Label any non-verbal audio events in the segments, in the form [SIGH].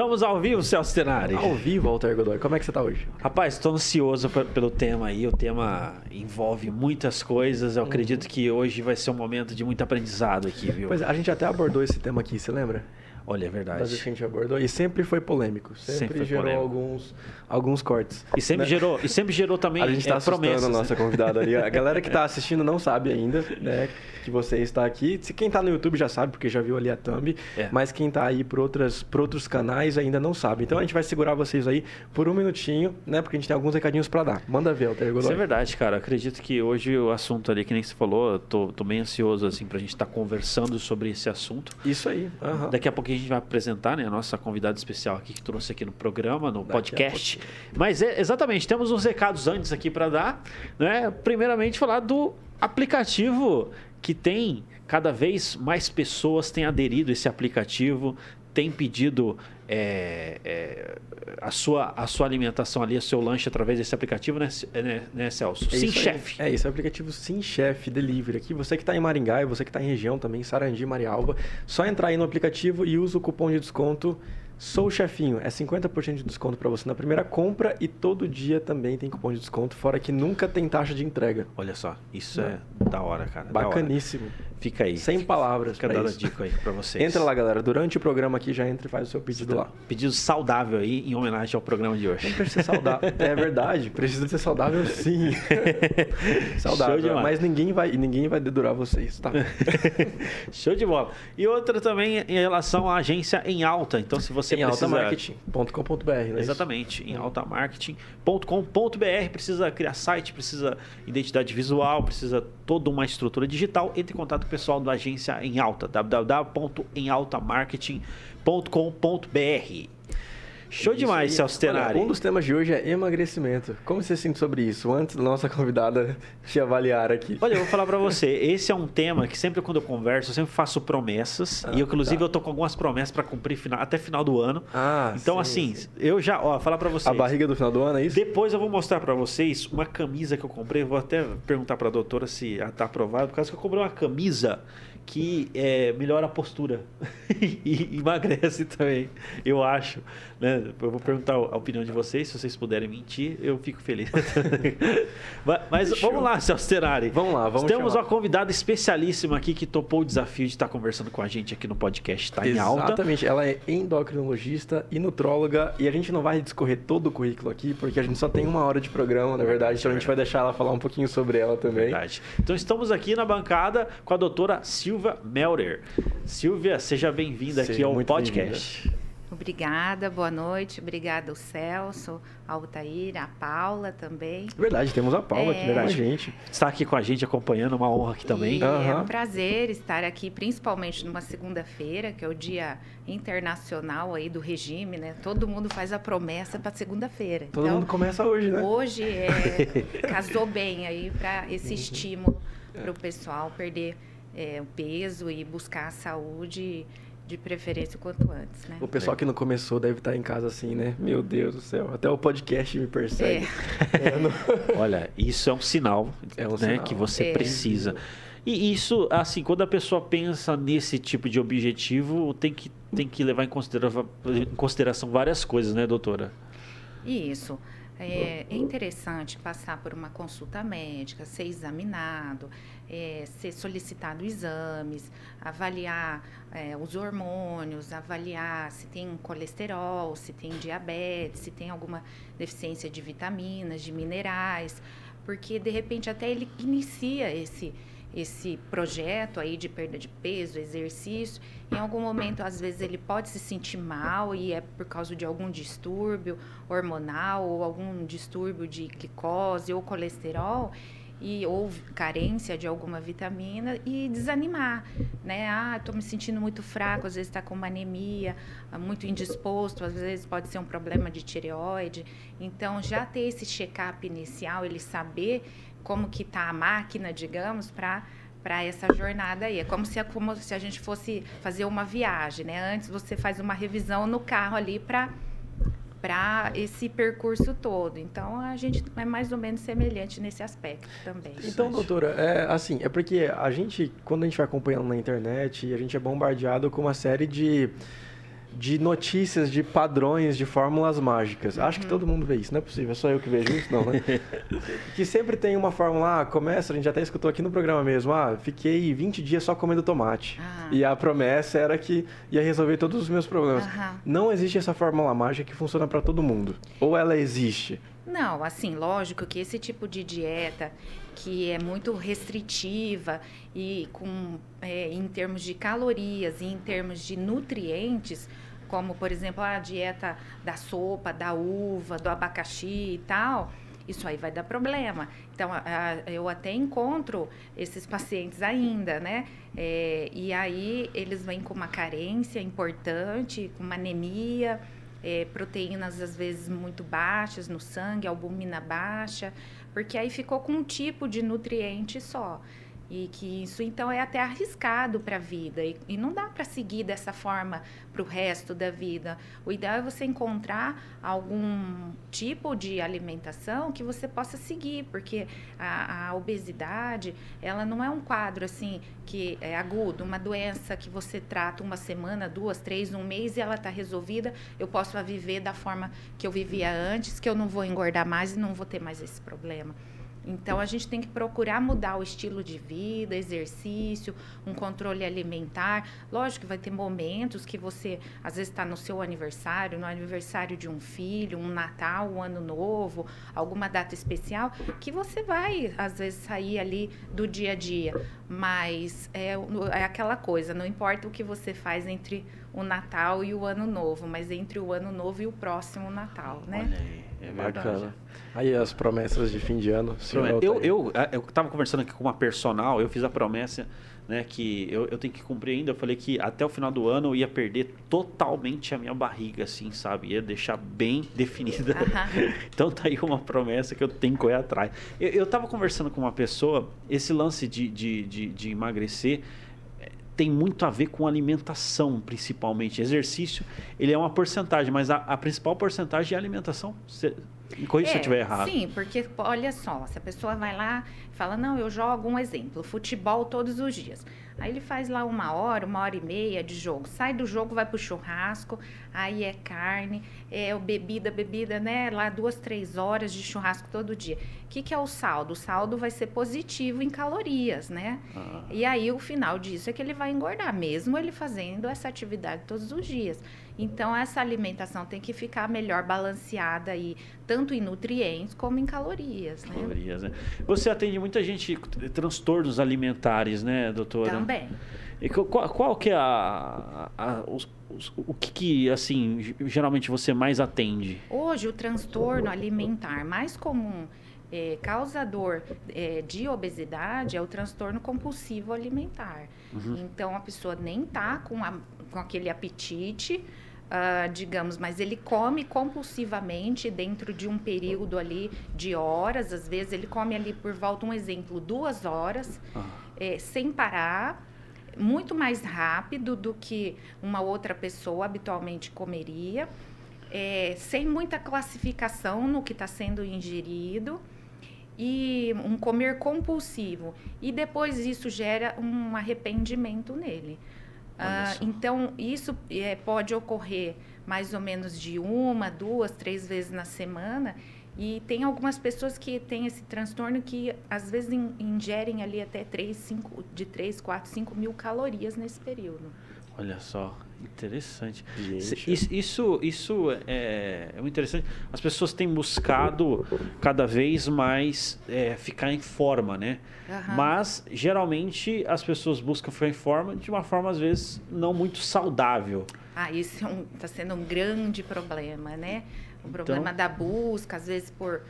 Estamos ao vivo, Celso Tenari. Ao vivo, Walter Godoy. Como é que você está hoje? Rapaz, estou ansioso pelo tema aí. O tema envolve muitas coisas. Eu acredito que hoje vai ser um momento de muito aprendizado aqui, viu? Pois é, a gente até abordou esse tema aqui, você lembra? Olha, é verdade. Das vezes que a gente abordou. E sempre foi polêmico. Sempre, sempre gerou polêmico. alguns, alguns cortes. E sempre, né? gerou, e sempre gerou também [LAUGHS] A gente está é, assustando promessas. a nossa convidada ali. A galera que está assistindo não sabe ainda, né? Que você está aqui. Se quem está no YouTube já sabe, porque já viu ali a thumb. É. Mas quem está aí por, outras, por outros canais ainda não sabe. Então a gente vai segurar vocês aí por um minutinho, né? Porque a gente tem alguns recadinhos para dar. Manda ver, Alter Isso é verdade, cara. Acredito que hoje o assunto ali, que nem você falou, eu tô, tô bem ansioso, assim, pra gente estar tá conversando sobre esse assunto. Isso aí. Uhum. Daqui a pouquinho a gente vai apresentar, né? A nossa convidada especial aqui que trouxe aqui no programa, no Daqui podcast. Mas é, exatamente, temos uns recados antes aqui para dar, né? Primeiramente falar do aplicativo que tem cada vez mais pessoas têm aderido a esse aplicativo, tem pedido é, é, a, sua, a sua alimentação ali, o seu lanche através desse aplicativo, né, né, né Celso? É Sim, chefe. É isso, é o aplicativo Sim Chef Delivery. Aqui, você que está em Maringá e você que está em região também, Sarandi, Marialva, só entrar aí no aplicativo e usa o cupom de desconto Sou o chefinho, é 50% de desconto para você na primeira compra e todo dia também tem cupom de desconto, fora que nunca tem taxa de entrega. Olha só, isso é, é da hora, cara. Bacaníssimo. Hora. Fica aí. Sem palavras. Fica dando a dica aí para vocês. Entra lá, galera. Durante o programa aqui, já entra e faz o seu pedido lá. Pedido saudável aí, em homenagem ao programa de hoje. Não precisa ser saudável. [LAUGHS] é verdade, precisa ser saudável sim. [LAUGHS] saudável. Mas ninguém vai, ninguém vai dedurar vocês, tá? [LAUGHS] Show de bola. E outra também em relação à agência em alta. Então, se você em precisa... altamarketing.com.br, né? Exatamente. Em altamarketing.com.br. Precisa criar site, precisa identidade visual, precisa toda uma estrutura digital. Entre em contato pessoal da agência em alta, www.emaltamarketing.com.br. Show demais. Celso Tenari. Um dos temas de hoje é emagrecimento. Como você sente sobre isso? Antes da nossa [LAUGHS] convidada te avaliar aqui. Olha, eu vou falar para você. Esse é um tema que sempre quando eu converso, eu sempre faço promessas. Ah, e eu, inclusive, tá. eu tô com algumas promessas para cumprir final, até final do ano. Ah, Então, sim, assim, sim. eu já... Ó, falar para vocês. A barriga do final do ano, é isso? Depois eu vou mostrar para vocês uma camisa que eu comprei. vou até perguntar para a doutora se está aprovado. Por causa que eu comprei uma camisa que é, melhora a postura [LAUGHS] e emagrece também, eu acho. Né? Eu vou perguntar a opinião de vocês, se vocês puderem mentir, eu fico feliz. [LAUGHS] Mas vamos lá, Celso Terari. Vamos lá, vamos Temos chamar. uma convidada especialíssima aqui que topou o desafio de estar conversando com a gente aqui no podcast Tá em Alta. Exatamente, ela é endocrinologista e nutróloga e a gente não vai discorrer todo o currículo aqui, porque a gente só tem uma hora de programa, na verdade, então a gente vai deixar ela falar um pouquinho sobre ela também. Verdade. Então estamos aqui na bancada com a doutora Silvia Melder. Silvia, seja bem-vinda aqui ao podcast. Obrigada, boa noite. Obrigada ao Celso, ao Altair, a Paula também. Verdade, temos a Paula é... aqui com a gente. Está aqui com a gente acompanhando, uma honra aqui também. E uhum. É um prazer estar aqui, principalmente numa segunda-feira, que é o dia internacional aí do regime, né? Todo mundo faz a promessa para segunda-feira. Todo então, mundo começa hoje, né? Hoje é, [LAUGHS] casou bem aí para esse estímulo para o pessoal perder é, o peso e buscar a saúde de preferência o quanto antes, né? O pessoal que não começou deve estar em casa assim, né? Meu Deus do céu, até o podcast me persegue. É. É, não... [LAUGHS] Olha, isso é um sinal, é um né, sinal. que você é. precisa. E isso, assim, quando a pessoa pensa nesse tipo de objetivo, tem que, tem que levar em consideração, em consideração várias coisas, né, doutora? Isso. É, é, interessante passar por uma consulta médica, ser examinado, é, ser solicitado exames, avaliar é, os hormônios, avaliar se tem colesterol, se tem diabetes, se tem alguma deficiência de vitaminas, de minerais, porque de repente até ele inicia esse esse projeto aí de perda de peso, exercício, em algum momento, às vezes, ele pode se sentir mal e é por causa de algum distúrbio hormonal ou algum distúrbio de glicose ou colesterol e ou carência de alguma vitamina e desanimar, né? Ah, estou me sentindo muito fraco, às vezes está com uma anemia, muito indisposto, às vezes pode ser um problema de tireoide. Então, já ter esse check-up inicial, ele saber como que está a máquina, digamos, para para essa jornada aí. É como se, como se a gente fosse fazer uma viagem, né? Antes você faz uma revisão no carro ali para para esse percurso todo. Então a gente é mais ou menos semelhante nesse aspecto também. Então, doutora, é assim, é porque a gente, quando a gente vai acompanhando na internet, a gente é bombardeado com uma série de de notícias de padrões de fórmulas mágicas. Uhum. Acho que todo mundo vê isso, não é possível, é só eu que vejo isso, não, né? [LAUGHS] que sempre tem uma fórmula, ah, começa, a gente até escutou aqui no programa mesmo, ah, fiquei 20 dias só comendo tomate. Ah. E a promessa era que ia resolver todos os meus problemas. Uhum. Não existe essa fórmula mágica que funciona para todo mundo. Ou ela existe? Não, assim, lógico que esse tipo de dieta que é muito restritiva e com é, em termos de calorias e em termos de nutrientes, como por exemplo a dieta da sopa, da uva, do abacaxi e tal, isso aí vai dar problema. Então, a, a, eu até encontro esses pacientes ainda, né? É, e aí eles vêm com uma carência importante, com uma anemia, é, proteínas às vezes muito baixas no sangue, albumina baixa, porque aí ficou com um tipo de nutriente só. E que isso então é até arriscado para a vida. E, e, não dá para seguir dessa forma para o resto da vida. O ideal é você encontrar algum tipo de alimentação que você possa seguir, porque a, a obesidade, ela não é um quadro assim que é agudo, uma doença que você trata uma semana, duas, três, um mês e ela está resolvida. Eu posso viver da forma que eu vivia antes, que eu não vou engordar mais e não vou ter mais esse problema. Então a gente tem que procurar mudar o estilo de vida, exercício, um controle alimentar. Lógico que vai ter momentos que você às vezes está no seu aniversário, no aniversário de um filho, um Natal, um Ano Novo, alguma data especial, que você vai às vezes sair ali do dia a dia. Mas é, é aquela coisa, não importa o que você faz entre o Natal e o Ano Novo, mas entre o Ano Novo e o próximo Natal, né? Olha aí, é verdade. Bacana. Aí as promessas de fim de ano. Eu, eu, eu tava conversando aqui com uma personal, eu fiz a promessa né, que eu, eu tenho que cumprir ainda. Eu falei que até o final do ano eu ia perder totalmente a minha barriga, assim, sabe? Ia deixar bem [LAUGHS] definida. então tá aí uma promessa que eu tenho que correr atrás. Eu, eu tava conversando com uma pessoa, esse lance de, de, de, de emagrecer tem muito a ver com alimentação, principalmente. Exercício, ele é uma porcentagem, mas a, a principal porcentagem é alimentação. Você, me corrija é, se eu estiver errado. Sim, porque olha só, se a pessoa vai lá e fala, não, eu jogo um exemplo, futebol todos os dias. Aí ele faz lá uma hora, uma hora e meia de jogo. Sai do jogo, vai pro churrasco, aí é carne, é bebida, bebida, né? Lá duas, três horas de churrasco todo dia. O que, que é o saldo? O saldo vai ser positivo em calorias, né? Ah. E aí o final disso é que ele vai engordar, mesmo ele fazendo essa atividade todos os dias. Então, essa alimentação tem que ficar melhor balanceada aí, tanto em nutrientes como em calorias. Né? Calorias, né? Você atende muita gente transtornos alimentares, né, doutora? Também. E qual, qual que é a, a, a os, os, o que, que, assim, geralmente você mais atende? Hoje, o transtorno alimentar mais comum é, causador é, de obesidade é o transtorno compulsivo alimentar. Uhum. Então, a pessoa nem tá com, a, com aquele apetite, Uh, digamos, mas ele come compulsivamente dentro de um período ali de horas, às vezes ele come ali por volta, um exemplo, duas horas, ah. é, sem parar, muito mais rápido do que uma outra pessoa habitualmente comeria, é, sem muita classificação no que está sendo ingerido e um comer compulsivo. E depois isso gera um arrependimento nele. Ah, então, isso é, pode ocorrer mais ou menos de uma, duas, três vezes na semana. E tem algumas pessoas que têm esse transtorno que às vezes ingerem ali até 3, 5, de 3, 4, 5 mil calorias nesse período. Olha só, interessante. Isso, isso, isso é, é muito interessante. As pessoas têm buscado cada vez mais é, ficar em forma, né? Uhum. Mas geralmente as pessoas buscam ficar em forma de uma forma às vezes não muito saudável. Ah, isso está é um, tá sendo um grande problema, né? O problema então... da busca, às vezes por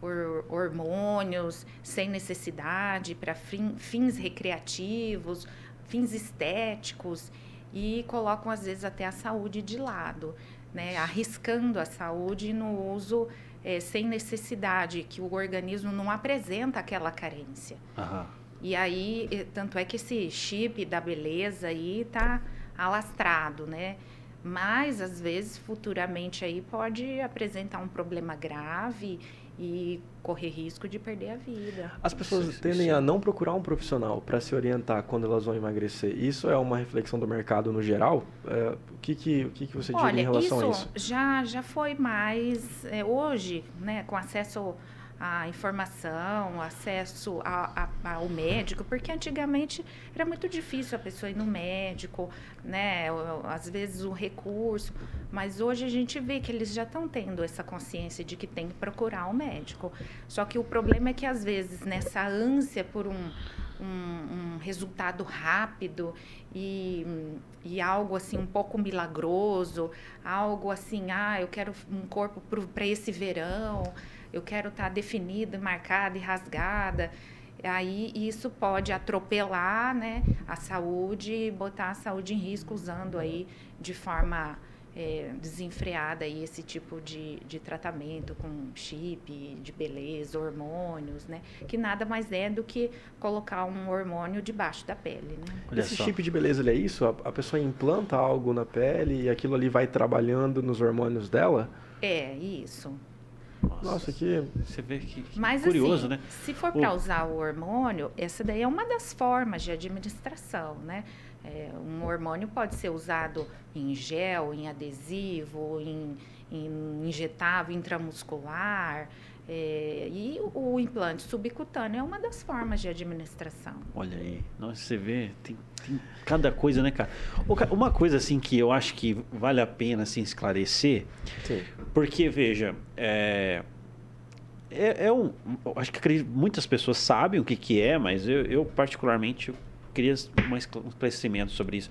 por hormônios sem necessidade para fins recreativos, fins estéticos e colocam às vezes até a saúde de lado, né? arriscando a saúde no uso é, sem necessidade, que o organismo não apresenta aquela carência. E aí, tanto é que esse chip da beleza aí tá alastrado, né? Mas, às vezes, futuramente aí pode apresentar um problema grave e correr risco de perder a vida. As pessoas tendem a não procurar um profissional para se orientar quando elas vão emagrecer. Isso é uma reflexão do mercado no geral? É, o que, que, o que, que você diria em relação isso a isso? Já, já foi mais. É, hoje, né, com acesso a informação, acesso a, a, ao médico, porque antigamente era muito difícil a pessoa ir no médico, né? Às vezes o recurso, mas hoje a gente vê que eles já estão tendo essa consciência de que tem que procurar o um médico. Só que o problema é que às vezes nessa ânsia por um, um, um resultado rápido e, e algo assim um pouco milagroso, algo assim, ah, eu quero um corpo para esse verão eu quero estar tá definida, marcada e rasgada. Aí isso pode atropelar né, a saúde e botar a saúde em risco usando aí de forma é, desenfreada aí esse tipo de, de tratamento com chip de beleza, hormônios, né? Que nada mais é do que colocar um hormônio debaixo da pele, né? Olha esse só. chip de beleza ele é isso? A, a pessoa implanta algo na pele e aquilo ali vai trabalhando nos hormônios dela? É, isso. Nossa, Nossa que você vê que, que Mas, curioso, assim, né? Se for para usar o hormônio, essa daí é uma das formas de administração, né? É, um hormônio pode ser usado em gel, em adesivo, em, em injetável intramuscular. É, e o, o, implante subcutâneo é uma das formas de administração. Olha aí, Nossa, você vê, tem, tem, cada coisa, né, cara? Uma coisa assim que eu acho que vale a pena assim, esclarecer, Sim. porque veja, é, é, é um, acho que muitas pessoas sabem o que, que é, mas eu, eu particularmente queria um esclarecimento sobre isso.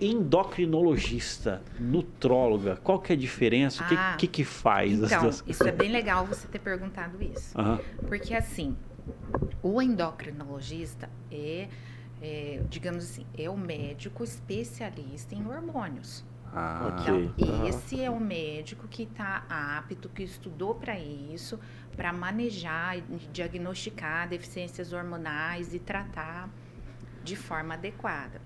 Endocrinologista, nutróloga, qual que é a diferença? O que, ah, que, que faz? Então, isso é bem legal você ter perguntado isso. Uhum. Porque, assim, o endocrinologista é, é, digamos assim, é o médico especialista em hormônios. Ah, então, esse é o médico que está apto, que estudou para isso, para manejar, diagnosticar deficiências hormonais e tratar de forma adequada.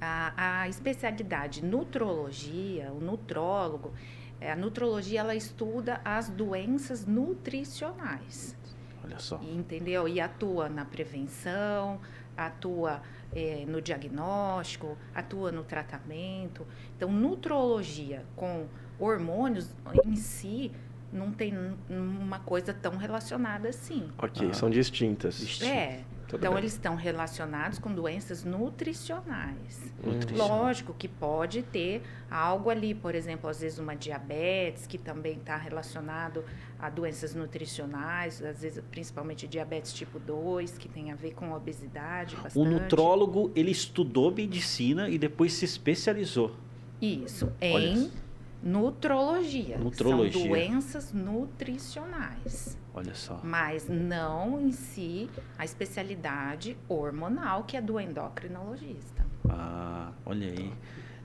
A, a especialidade nutrologia, o nutrólogo, é, a nutrologia ela estuda as doenças nutricionais. Olha só. E, entendeu? E atua na prevenção, atua é, no diagnóstico, atua no tratamento. Então, nutrologia com hormônios em si não tem uma coisa tão relacionada assim. Ok, ah. são distintas. É. Tudo então, bem. eles estão relacionados com doenças nutricionais. Lógico que pode ter algo ali, por exemplo, às vezes uma diabetes, que também está relacionado a doenças nutricionais, às vezes principalmente diabetes tipo 2, que tem a ver com obesidade. Bastante. O nutrólogo, ele estudou medicina e depois se especializou. Isso, em nutrologia. Nutrologia. São doenças nutricionais. Olha só. Mas não em si a especialidade hormonal, que é do endocrinologista. Ah, olha aí.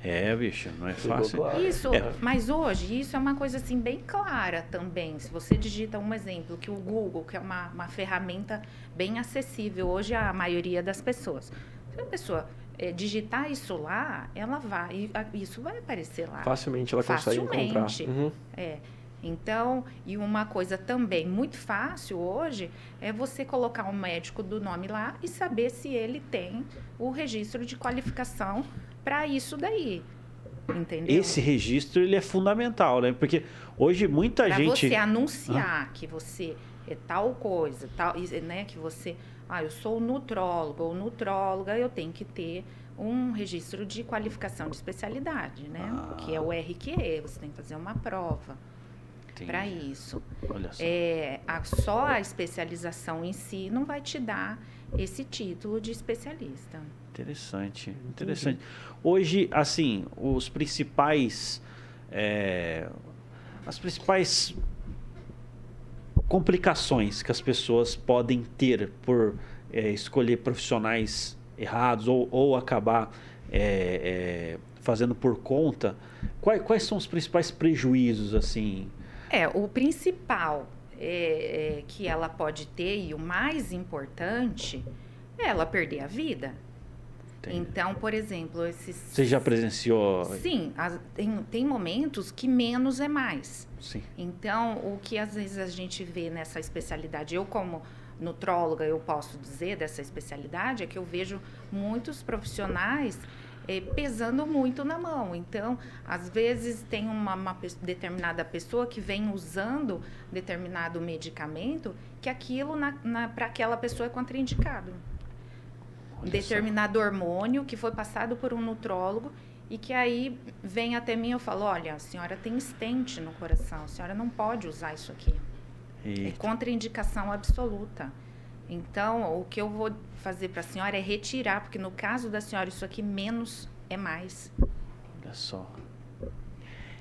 É, bicho, não é fácil. Isso, é. mas hoje isso é uma coisa assim bem clara também. Se você digita um exemplo, que o Google, que é uma, uma ferramenta bem acessível hoje à maioria das pessoas. Se a pessoa é, digitar isso lá, ela vai, isso vai aparecer lá. Facilmente ela consegue Facilmente. encontrar. Uhum. É. Então, e uma coisa também muito fácil hoje é você colocar um médico do nome lá e saber se ele tem o registro de qualificação para isso daí. Entendeu? Esse registro ele é fundamental, né? Porque hoje muita pra gente. você anunciar ah. que você é tal coisa, tal, né? Que você. Ah, eu sou nutrólogo ou nutróloga, eu tenho que ter um registro de qualificação de especialidade, né? Ah. Que é o RQE, você tem que fazer uma prova para isso. Olha só. É, a, só a especialização em si não vai te dar esse título de especialista. Interessante, interessante. Hoje, assim, os principais, é, as principais complicações que as pessoas podem ter por é, escolher profissionais errados ou, ou acabar é, é fazendo por conta, quais, quais são os principais prejuízos, assim, é, o principal é, é, que ela pode ter e o mais importante é ela perder a vida. Entendi. Então, por exemplo, esses. Você já presenciou? Sim, as, tem, tem momentos que menos é mais. Sim. Então, o que às vezes a gente vê nessa especialidade, eu como nutróloga, eu posso dizer dessa especialidade, é que eu vejo muitos profissionais é, pesando muito na mão. Então, às vezes tem uma, uma determinada pessoa que vem usando determinado medicamento que aquilo para aquela pessoa é contraindicado. Olha determinado só. hormônio que foi passado por um nutrólogo e que aí vem até mim e eu falo, olha, a senhora tem estente no coração, a senhora não pode usar isso aqui. É Eita. É contraindicação absoluta. Então, o que eu vou fazer para a senhora é retirar, porque no caso da senhora, isso aqui menos é mais. Olha só.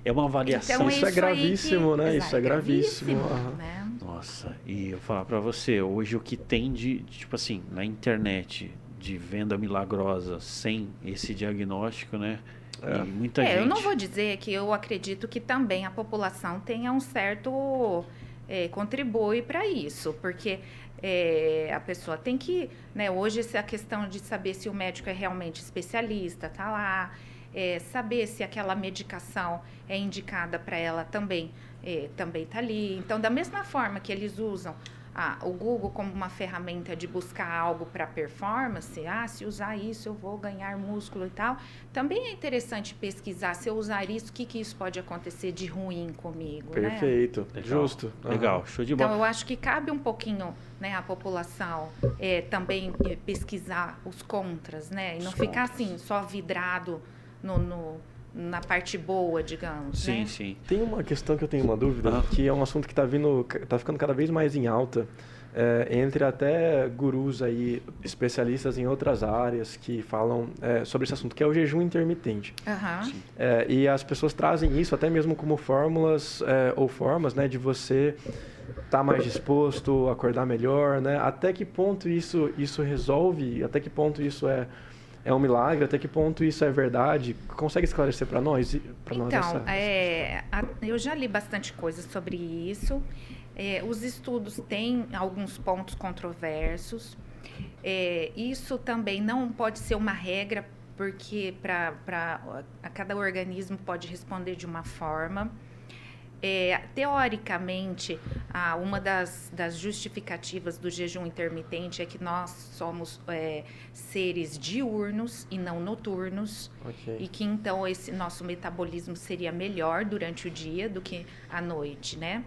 É uma avaliação. Então, isso, é gravíssimo, que... né? Exato, isso é gravíssimo. gravíssimo né? Nossa, e eu falar para você, hoje o que tem de, tipo assim, na internet, de venda milagrosa sem esse diagnóstico, né? É. muita é, gente... eu não vou dizer que eu acredito que também a população tenha um certo é, contribui para isso, porque é, a pessoa tem que, né, hoje essa questão de saber se o médico é realmente especialista, tá lá, é, saber se aquela medicação é indicada para ela também, é, também tá ali. Então, da mesma forma que eles usam ah, o Google como uma ferramenta de buscar algo para performance, ah, se usar isso eu vou ganhar músculo e tal. Também é interessante pesquisar se eu usar isso, o que, que isso pode acontecer de ruim comigo. Né? Perfeito, né? justo. Legal, show de bola. Então eu acho que cabe um pouquinho né, a população é, também é, pesquisar os contras, né? E não os ficar contras. assim, só vidrado no, no na parte boa, digamos. Sim, né? sim. Tem uma questão que eu tenho uma dúvida, ah. que é um assunto que está vindo, tá ficando cada vez mais em alta. É, entre até gurus aí, especialistas em outras áreas que falam é, sobre esse assunto, que é o jejum intermitente. Uhum. É, e as pessoas trazem isso até mesmo como fórmulas é, ou formas né, de você estar tá mais disposto, acordar melhor, né? Até que ponto isso, isso resolve, até que ponto isso é é um milagre? Até que ponto isso é verdade? Consegue esclarecer para nós? Pra então, nós essa... é, a, eu já li bastante coisa sobre isso. É, os estudos têm alguns pontos controversos. É, isso também não pode ser uma regra, porque para cada organismo pode responder de uma forma. É, teoricamente, ah, uma das, das, justificativas do jejum intermitente é que nós somos é, seres diurnos e não noturnos, okay. e que então esse nosso metabolismo seria melhor durante o dia do que à noite, né?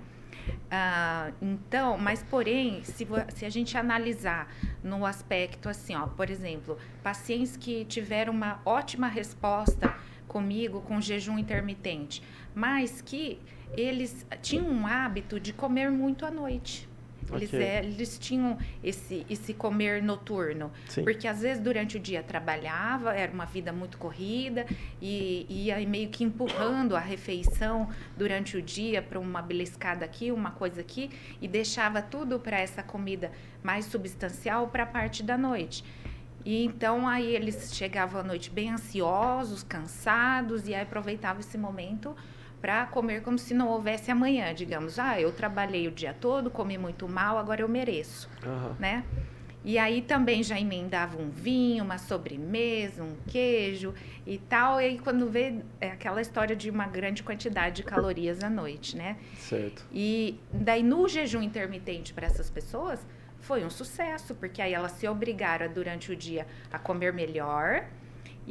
Ah, então, mas porém, se, se a gente analisar no aspecto assim, ó, por exemplo, pacientes que tiveram uma ótima resposta comigo com jejum intermitente, mas que eles tinham um hábito de comer muito à noite. Eles, okay. é, eles tinham esse, esse comer noturno. Sim. Porque às vezes durante o dia trabalhava, era uma vida muito corrida, e ia meio que empurrando a refeição durante o dia para uma beliscada aqui, uma coisa aqui, e deixava tudo para essa comida mais substancial para a parte da noite. E então aí eles chegavam à noite bem ansiosos, cansados, e aí aproveitavam esse momento para comer como se não houvesse amanhã, digamos. Ah, eu trabalhei o dia todo, comi muito mal, agora eu mereço, uhum. né? E aí também já emendava um vinho, uma sobremesa, um queijo e tal. E aí quando vê é aquela história de uma grande quantidade de calorias à noite, né? Certo. E daí no jejum intermitente para essas pessoas foi um sucesso, porque aí elas se obrigaram durante o dia a comer melhor,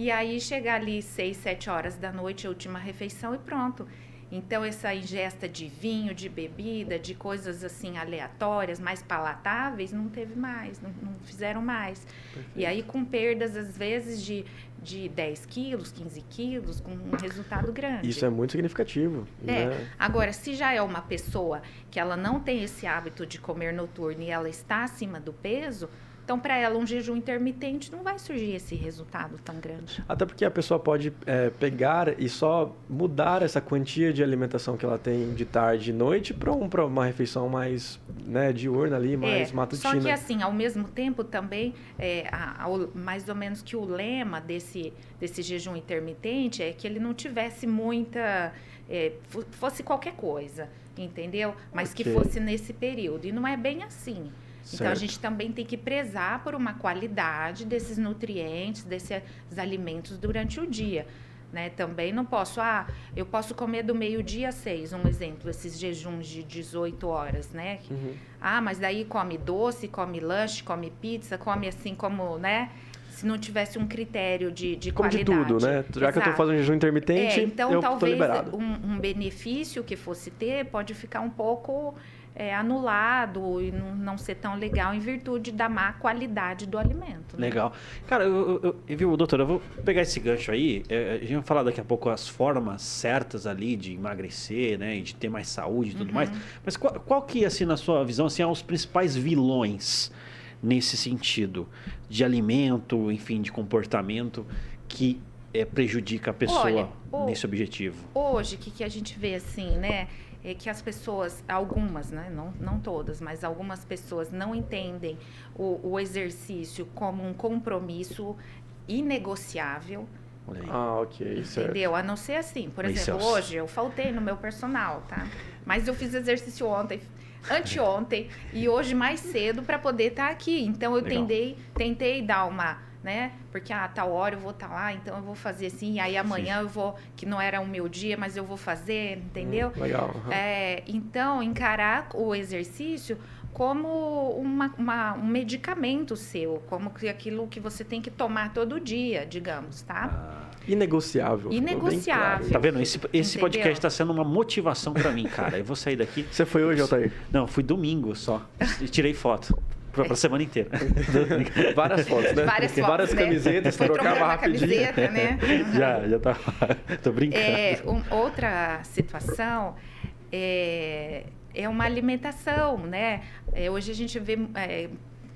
e aí chegar ali seis, sete horas da noite, a última refeição e pronto. Então essa ingesta de vinho, de bebida, de coisas assim aleatórias, mais palatáveis, não teve mais, não, não fizeram mais. Perfeito. E aí com perdas às vezes de, de 10 quilos, 15 quilos, com um resultado grande. Isso é muito significativo. É. Né? Agora, se já é uma pessoa que ela não tem esse hábito de comer noturno e ela está acima do peso, então, para ela, um jejum intermitente não vai surgir esse resultado tão grande. Até porque a pessoa pode é, pegar e só mudar essa quantia de alimentação que ela tem de tarde e noite para um, uma refeição mais né, diurna ali, mais é, matutina. Só que assim, ao mesmo tempo também, é, a, a, mais ou menos que o lema desse, desse jejum intermitente é que ele não tivesse muita... É, fosse qualquer coisa, entendeu? Mas okay. que fosse nesse período. E não é bem assim. Certo. Então a gente também tem que prezar por uma qualidade desses nutrientes, desses alimentos durante o dia. Né? Também não posso, ah, eu posso comer do meio-dia a seis, um exemplo, esses jejuns de 18 horas, né? Uhum. Ah, mas daí come doce, come lanche, come pizza, come assim como, né? Se não tivesse um critério de, de como qualidade. de tudo, né? Já Exato. que eu estou fazendo jejum intermitente, é, então eu talvez um, um benefício que fosse ter pode ficar um pouco é, anulado e não, não, ser tão legal em virtude da má qualidade do alimento. Né? Legal. Cara, eu, eu, eu, viu, doutor, eu vou pegar esse gancho aí. É, a gente vai falar daqui a pouco as formas certas ali de emagrecer, né? E de ter mais saúde e tudo uhum. mais. Mas qual, qual que, assim, na sua visão, assim, são os principais vilões nesse sentido? De alimento, enfim, de comportamento que é, prejudica a pessoa Olha, nesse objetivo? Hoje, o que, que a gente vê assim, né? é que as pessoas, algumas, né, não, não todas, mas algumas pessoas não entendem o, o exercício como um compromisso inegociável. Ah, ok, certo. Entendeu? A não ser assim. Por exemplo, hoje eu faltei no meu personal, tá? Mas eu fiz exercício ontem, anteontem e hoje mais cedo para poder estar tá aqui. Então eu tentei, tentei dar uma né? Porque, ah, tal hora eu vou estar tá lá, então eu vou fazer assim, e aí amanhã Sim. eu vou, que não era o meu dia, mas eu vou fazer, entendeu? Hum, legal. Uhum. É, então, encarar o exercício como uma, uma, um medicamento seu, como que aquilo que você tem que tomar todo dia, digamos, tá? Ah, inegociável. Inegociável. Claro. Tá vendo? Esse, esse podcast está sendo uma motivação para mim, cara. Eu vou sair daqui. Você foi hoje, Altair? Não, fui domingo só. E tirei foto. Pra, pra semana inteira. [LAUGHS] Várias fotos, né? Várias fotos, Várias né? camisetas, Foi trocava rapidinho. Camiseta, né? [LAUGHS] já, já tá. [LAUGHS] Tô brincando. É, um, outra situação é, é uma alimentação, né? É, hoje a gente vê é,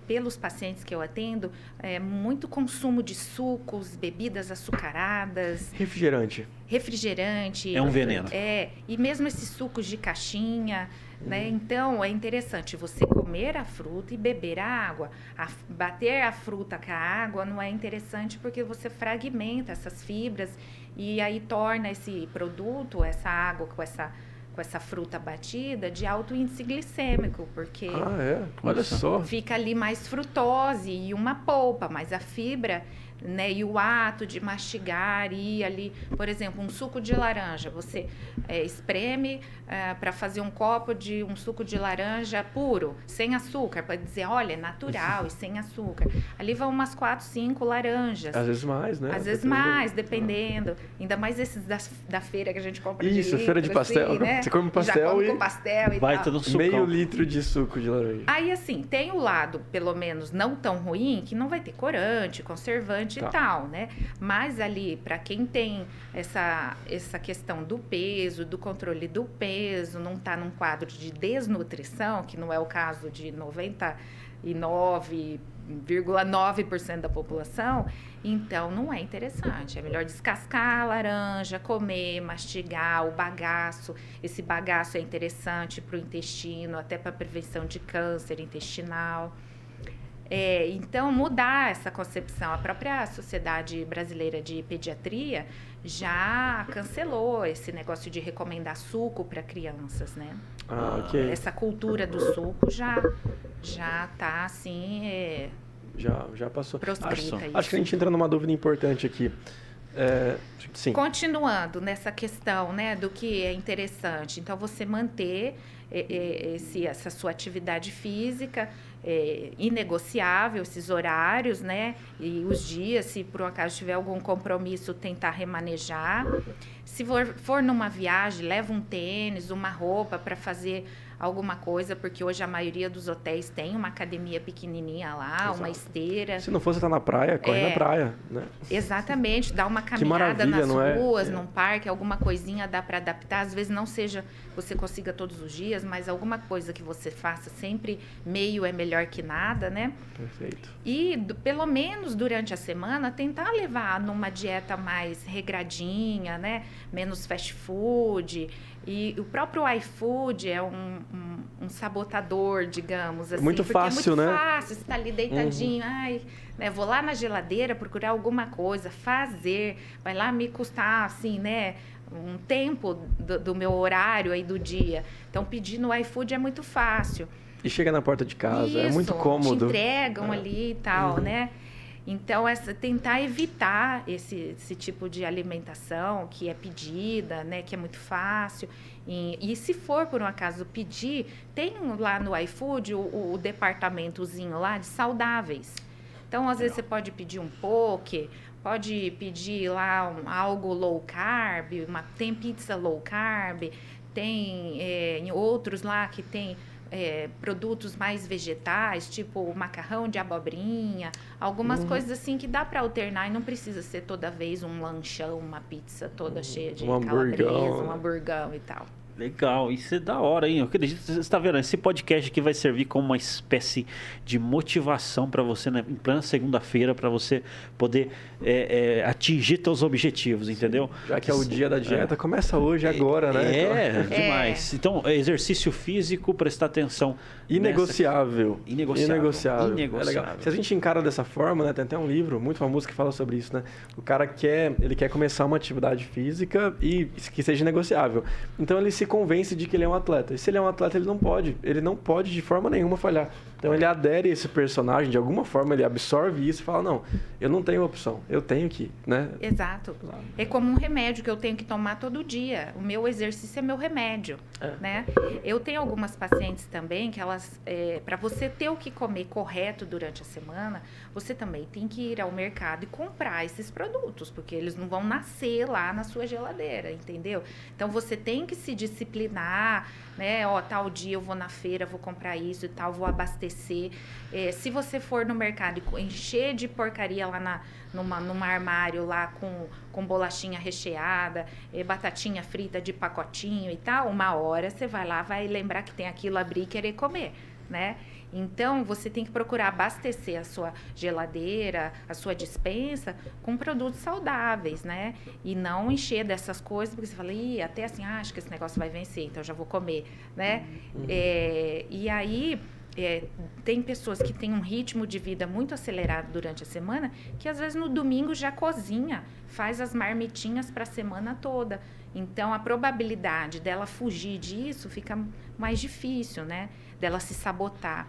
pelos pacientes que eu atendo, é, muito consumo de sucos, bebidas açucaradas. Refrigerante. Refrigerante. É um veneno. É, e mesmo esses sucos de caixinha. Né? Então, é interessante você comer a fruta e beber a água. A, bater a fruta com a água não é interessante porque você fragmenta essas fibras e aí torna esse produto, essa água com essa com essa fruta batida de alto índice glicêmico, porque ah, é? Olha só. fica ali mais frutose e uma polpa, mas a fibra né? E o ato de mastigar e ali, por exemplo, um suco de laranja, você é, espreme é, para fazer um copo de um suco de laranja puro, sem açúcar, para dizer, olha, é natural e sem açúcar. Ali vão umas quatro, cinco laranjas. Às vezes mais, né? Às vezes dependendo. mais, dependendo. Ah. Ainda mais esses da, da feira que a gente compra Isso, de feira de pastel. Assim, né? Você come pastel Já come e... com pastel e Vai tal. Tudo Meio litro de suco de laranja. Aí, assim, tem o lado, pelo menos, não tão ruim, que não vai ter corante, conservante, tá. e tal, né? Mas ali, para quem tem essa, essa questão do peso, do controle do peso, não está num quadro de desnutrição, que não é o caso de 99,9% da população, então não é interessante. É melhor descascar a laranja, comer, mastigar o bagaço. Esse bagaço é interessante para o intestino, até para prevenção de câncer intestinal. É, então, mudar essa concepção. A própria Sociedade Brasileira de Pediatria já cancelou esse negócio de recomendar suco para crianças, né? Ah, ok. Essa cultura do suco já já está assim. É, já, já passou. Acho, acho, que a gente entra numa dúvida importante aqui. É. Continuando nessa questão né, do que é interessante. Então, você manter esse, essa sua atividade física é, inegociável, esses horários, né? E os dias, se por um acaso tiver algum compromisso, tentar remanejar. Se for, for numa viagem, leva um tênis, uma roupa para fazer alguma coisa, porque hoje a maioria dos hotéis tem uma academia pequenininha lá, Exato. uma esteira. Se não fosse estar na praia, corre é, na praia, né? Exatamente, dá uma caminhada nas é? ruas, é? num parque, alguma coisinha dá para adaptar. Às vezes não seja você consiga todos os dias, mas alguma coisa que você faça sempre meio é melhor que nada, né? Perfeito. E do, pelo menos durante a semana tentar levar numa dieta mais regradinha, né? Menos fast food. E o próprio iFood é um, um, um sabotador, digamos assim. Muito fácil, é muito né? fácil, você está ali deitadinho, uhum. ai, né, vou lá na geladeira procurar alguma coisa, fazer, vai lá me custar, assim, né, um tempo do, do meu horário aí do dia. Então, pedir no iFood é muito fácil. E chega na porta de casa, Isso, é muito cômodo. Te entregam É. ali e tal, né? Então, essa, tentar evitar esse, esse tipo de alimentação que é pedida, né? Que é muito fácil. E, e se for, por um acaso, pedir, tem lá no iFood o, o departamentozinho lá de saudáveis. Então, às vezes, você pode pedir um poke, pode pedir lá um- algo low carb, uma, tem pizza low carb, tem é, outros lá que tem é, produtos mais vegetais, tipo macarrão de abobrinha, algumas Uhum. coisas assim que dá para alternar e não precisa ser toda vez um lanchão, uma pizza toda cheia de um calabresa, um né? hamburgão e tal. Legal, isso é da hora, hein? Eu acredito, você está vendo, esse podcast aqui vai servir como uma espécie de motivação para você, né? em plena segunda-feira, para você poder é, é, atingir seus objetivos, entendeu? Já que é o dia da dieta, começa hoje, agora, né? É, demais. Então, exercício físico, prestar atenção. Inegociável. Inegociável. Inegociável. Inegociável. É legal. Se a gente encara dessa forma, né? Tem até um livro muito famoso que fala sobre isso, né? O cara quer, ele quer começar uma atividade física e que seja negociável. Então ele se convence de que ele é um atleta. E se ele é um atleta, ele não pode. Ele não pode de forma nenhuma falhar. Então ele adere a esse personagem, de alguma forma ele absorve isso e fala: "Não, eu não tenho opção. Eu tenho que, né? Exato. É como um remédio que eu tenho que tomar todo dia. O meu exercício é meu remédio, É. né? Eu tenho algumas pacientes também que elas, para você ter o que comer correto durante a semana, você também tem que ir ao mercado e comprar esses produtos, porque eles não vão nascer lá na sua geladeira, entendeu? Então você tem que se disciplinar, né? Ó, tal dia eu vou na feira, vou comprar isso e tal, vou abastecer. É, se você for no mercado e encher de porcaria lá na, numa, numa armário lá com, com bolachinha recheada, eh, batatinha frita de pacotinho e tal, uma hora você vai lá, vai lembrar que tem aquilo, abrir e querer comer, né? Então, você tem que procurar abastecer a sua geladeira, a sua dispensa com produtos saudáveis, né? E não encher dessas coisas, porque você fala, Ih, até assim, ah, acho que esse negócio vai vencer, então já vou comer, né? É, e aí, é, tem pessoas que têm um ritmo de vida muito acelerado durante a semana, que às vezes no domingo já cozinha, faz as marmitinhas para a semana toda. Então a probabilidade dela fugir disso fica mais difícil, né? Dela se sabotar.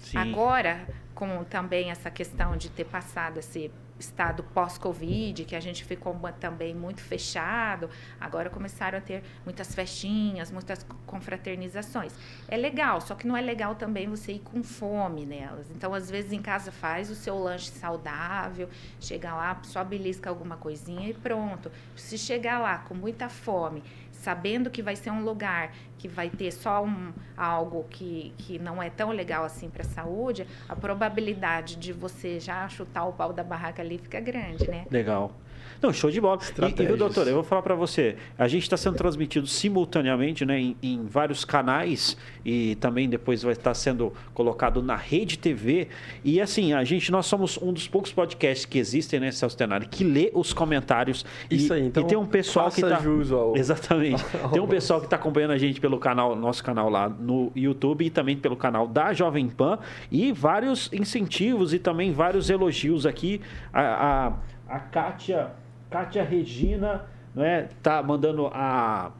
Sim. Agora, com também essa questão de ter passado esse estado pós-Covid, que a gente ficou também muito fechado, agora começaram a ter muitas festinhas, muitas confraternizações. É legal, só que não é legal também você ir com fome nelas. Então, às vezes, em casa faz o seu lanche saudável, chega lá, só belisca alguma coisinha e pronto. Se chegar lá com muita fome, sabendo que vai ser um lugar que vai ter só um, algo que, que não é tão legal assim para a saúde, a probabilidade de você já chutar o pau da barraca ali fica grande, né? Legal. Não, show de bola. E, e, viu, doutor, eu vou falar para você. A gente está sendo transmitido simultaneamente né, em, em vários canais e também depois vai estar sendo colocado na Rede TV. E assim, a gente, nós somos um dos poucos podcasts que existem, né, Celso Tenari, que lê os comentários. Isso e, aí, então E tem um pessoal que está. jus ao- [LAUGHS] Exatamente. Tem um [LAUGHS] pessoal que está acompanhando a gente pelo canal, nosso canal lá no YouTube e também pelo canal da Jovem Pan. E vários incentivos e também vários elogios aqui. A, a, a Kátia, Kátia Regina, né, tá mandando a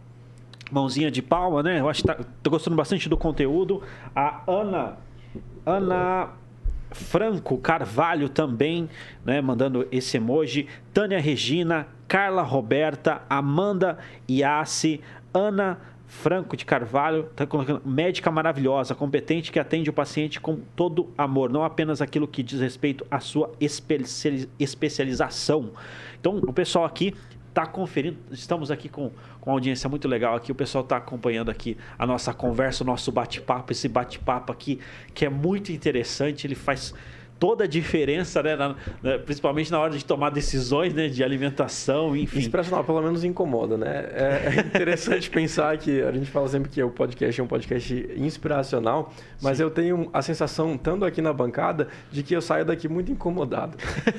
mãozinha de palma, né? Eu acho que tá, gostando bastante do conteúdo. A Ana, Ana Franco Carvalho também, né, mandando esse emoji. Tânia Regina, Carla Roberta, Amanda Iassi, Ana Franco de Carvalho, tá colocando médica maravilhosa, competente que atende o paciente com todo amor, não apenas aquilo que diz respeito à sua especiali- especialização. Então, o pessoal aqui está conferindo, estamos aqui com, com uma audiência muito legal aqui, o pessoal está acompanhando aqui a nossa conversa, o nosso bate-papo, esse bate-papo aqui que é muito interessante, ele faz toda a diferença, né, na- na- principalmente na hora de tomar decisões, né, de alimentação, enfim. Inspiracional, pelo menos incomoda, né? É, é [LAUGHS] interessante pensar que a gente fala sempre que o podcast é um podcast inspiracional, mas eu tenho a sensação, estando aqui na bancada, de que eu saio daqui muito incomodado.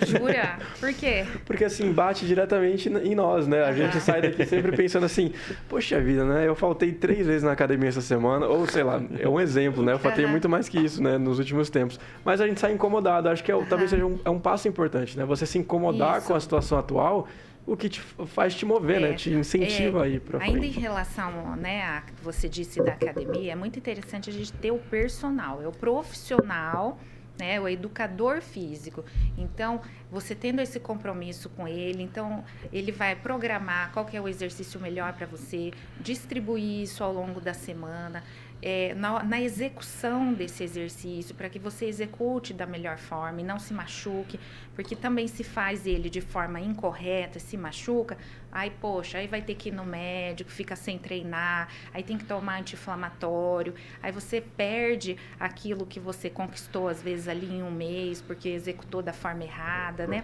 Jura? [LAUGHS] Por quê? Porque assim, bate diretamente em nós, né? A gente Aham. sai daqui sempre [LAUGHS] pensando assim, poxa vida, né? Eu faltei três vezes na academia essa semana, ou sei lá, é um exemplo, né? Eu faltei muito mais que isso, né? Nos últimos tempos. Mas a gente sai incomodado. Acho que é, o- talvez seja um, é um passo importante, né? Você se incomodar Isso. com a situação atual. o que te faz te mover, né? É, Te incentiva é, a ir para Ainda em frente. relação, né, a que você disse da academia, é muito interessante a gente ter o personal, é o profissional, né, o educador físico. Então, você tendo esse compromisso com ele, então ele vai programar qual que é o exercício melhor para você, distribuir isso ao longo da semana. É, na, na execução desse exercício, para que você execute da melhor forma e não se machuque, porque também se faz ele de forma incorreta, se machuca, aí, poxa, aí vai ter que ir no médico, fica sem treinar, aí tem que tomar anti-inflamatório, aí você perde aquilo que você conquistou, às vezes, ali em um mês, porque executou da forma errada, né?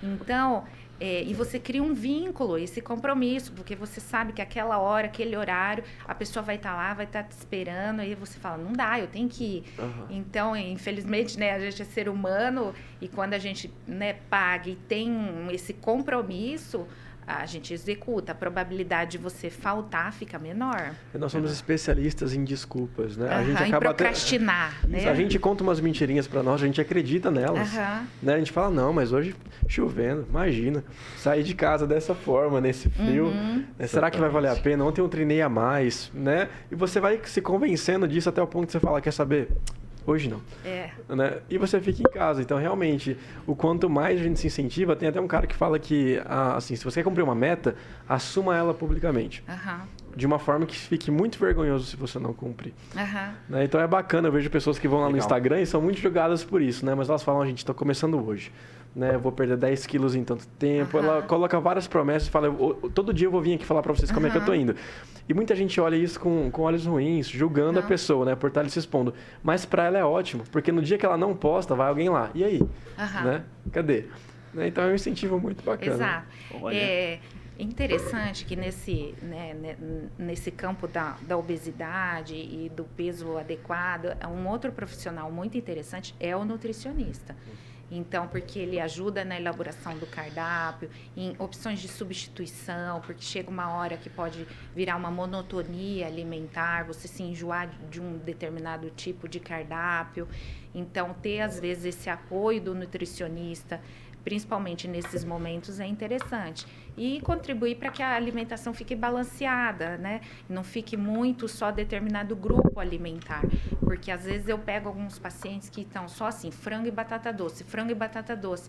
Então, é, e você cria um vínculo, esse compromisso, porque você sabe que aquela hora, aquele horário, a pessoa vai estar lá, vai estar te esperando, aí você fala, não dá, eu tenho que ir. Aham. Então, infelizmente, né, a gente é ser humano e quando a gente né, paga e tem esse compromisso, a gente executa. A probabilidade de você faltar fica menor. Nós somos especialistas em desculpas, né? A gente Aham, em acaba até- procrastinar, né? A gente conta umas mentirinhas pra nós, a gente acredita nelas. Né? A gente fala, não, mas hoje chovendo, imagina, sair de casa dessa forma, nesse frio, Uhum. né? será que vai valer a pena? Ontem eu treinei a mais, né? E você vai se convencendo disso até o ponto que você fala, quer saber? Hoje não. É. Né? E você fica em casa. Então, realmente, o quanto mais a gente se incentiva, tem até um cara que fala que, ah, assim, se você quer cumprir uma meta, assuma ela publicamente. Aham. De uma forma que fique muito vergonhoso se você não cumprir. Aham. né? Então é bacana, eu vejo pessoas que vão lá no Legal. Instagram e são muito julgadas por isso, né? Mas elas falam, a gente, tô começando hoje. Né? Eu vou perder 10 quilos em tanto tempo. Aham. Ela coloca várias promessas e fala, "Eu- eu- todo dia eu vou vir aqui falar pra vocês como é que eu tô Aham. indo. E muita gente olha isso com, com olhos ruins, julgando a pessoa, né? Por estar ali se expondo. Mas pra ela é ótimo, porque no dia que ela não posta, vai alguém lá. E aí? Aham. Né? Cadê? Né? Então é um incentivo muito bacana. Exato. Olha. É interessante que nesse, né, né, nesse campo da, da obesidade e do peso adequado, um outro profissional muito interessante é o nutricionista. Então, porque ele ajuda na elaboração do cardápio, em opções de substituição, porque chega uma hora que pode virar uma monotonia alimentar, você se enjoar de um determinado tipo de cardápio. Então, ter às vezes esse apoio do nutricionista, principalmente nesses momentos, é interessante. E contribuir para que a alimentação fique balanceada, né? Não fique muito só determinado grupo alimentar. Porque às vezes eu pego alguns pacientes que estão só assim, frango e batata doce, frango e batata doce.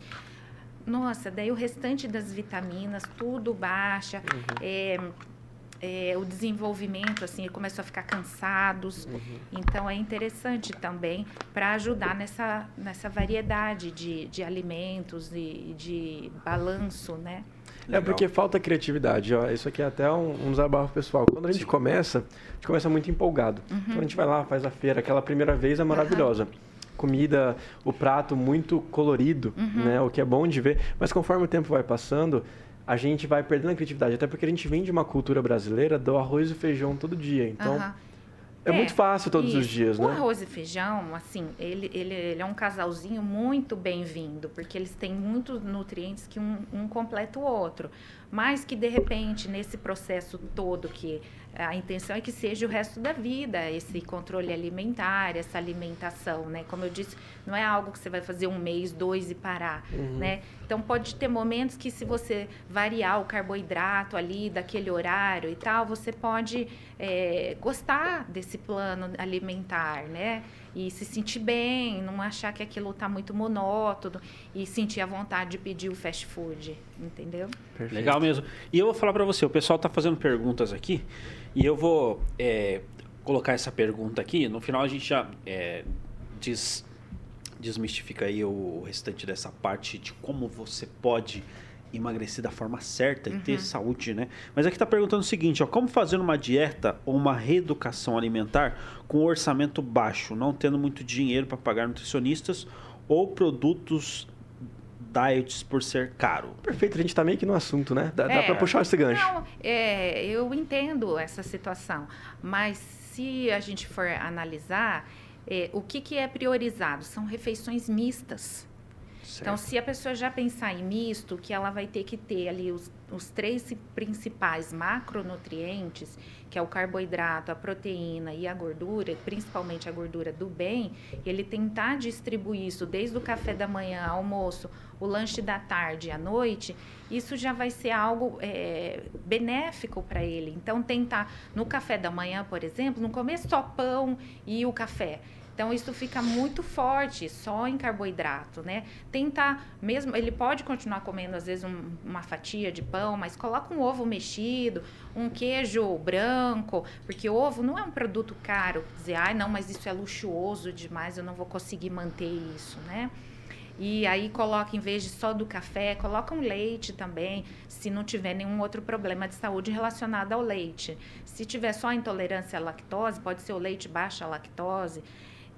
Nossa, daí o restante das vitaminas, tudo baixa. É, é, o desenvolvimento, assim, começam a ficar cansados. Então, é interessante também para ajudar nessa, nessa variedade de, de alimentos e de balanço, né? É porque falta criatividade. Ó. Isso aqui é até um, um desabafo pessoal. Quando a gente começa, a gente começa muito empolgado. Então a gente vai lá, faz a feira, aquela primeira vez é maravilhosa. Comida, o prato muito colorido, né? O que é bom de ver. Mas conforme o tempo vai passando, a gente vai perdendo a criatividade. Até porque a gente vem de uma cultura brasileira do arroz e feijão todo dia. Então Aham. É, muito fácil todos os isso. dias, O né? arroz e feijão, assim, ele, ele, ele é um casalzinho muito bem-vindo, porque eles têm muitos nutrientes que um, um completa o outro. Mas que, de repente, nesse processo todo, que a intenção é que seja o resto da vida, esse controle alimentar, essa alimentação, né? Como eu disse, não é algo que você vai fazer um mês, dois e parar, Uhum. né? Então, pode ter momentos que se você variar o carboidrato ali, daquele horário e tal, você pode é, gostar desse plano alimentar, né? E se sentir bem, não achar que aquilo está muito monótono e sentir a vontade de pedir o fast food, entendeu? Perfeito. Legal mesmo. E eu vou falar pra você, o pessoal tá fazendo perguntas aqui e eu vou é, colocar essa pergunta aqui. No final a gente já é, des- desmistifica aí o restante dessa parte de como você pode emagrecer da forma certa e ter saúde, né? Mas aqui tá perguntando o seguinte, ó, como fazer uma dieta ou uma reeducação alimentar com orçamento baixo, não tendo muito dinheiro para pagar nutricionistas ou produtos diets por ser caro? Perfeito, a gente tá meio que no assunto, né? Dá, dá É. pra puxar esse gancho. Não, é, eu entendo essa situação, mas se a gente for analisar, é, o que, que é priorizado? São refeições mistas. Certo. Então, se a pessoa já pensar em misto, que ela vai ter que ter ali os, os três principais macronutrientes, que é o carboidrato, a proteína e a gordura, principalmente a gordura do bem, ele tentar distribuir isso desde o café da manhã, almoço, o lanche da tarde à noite, isso já vai ser algo é, benéfico para ele. Então, tentar no café da manhã, por exemplo, não comer só pão e o café. Então isso fica muito forte só em carboidrato, né? Tentar mesmo, ele pode continuar comendo às vezes um, uma fatia de pão, mas coloca um ovo mexido, um queijo branco, porque ovo não é um produto caro. Dizer, ai, não, mas isso é luxuoso demais, eu não vou conseguir manter isso, né? E aí coloca, em vez de só do café, coloca um leite também, se não tiver nenhum outro problema de saúde relacionado ao leite. Se tiver só intolerância à lactose, pode ser o leite baixa lactose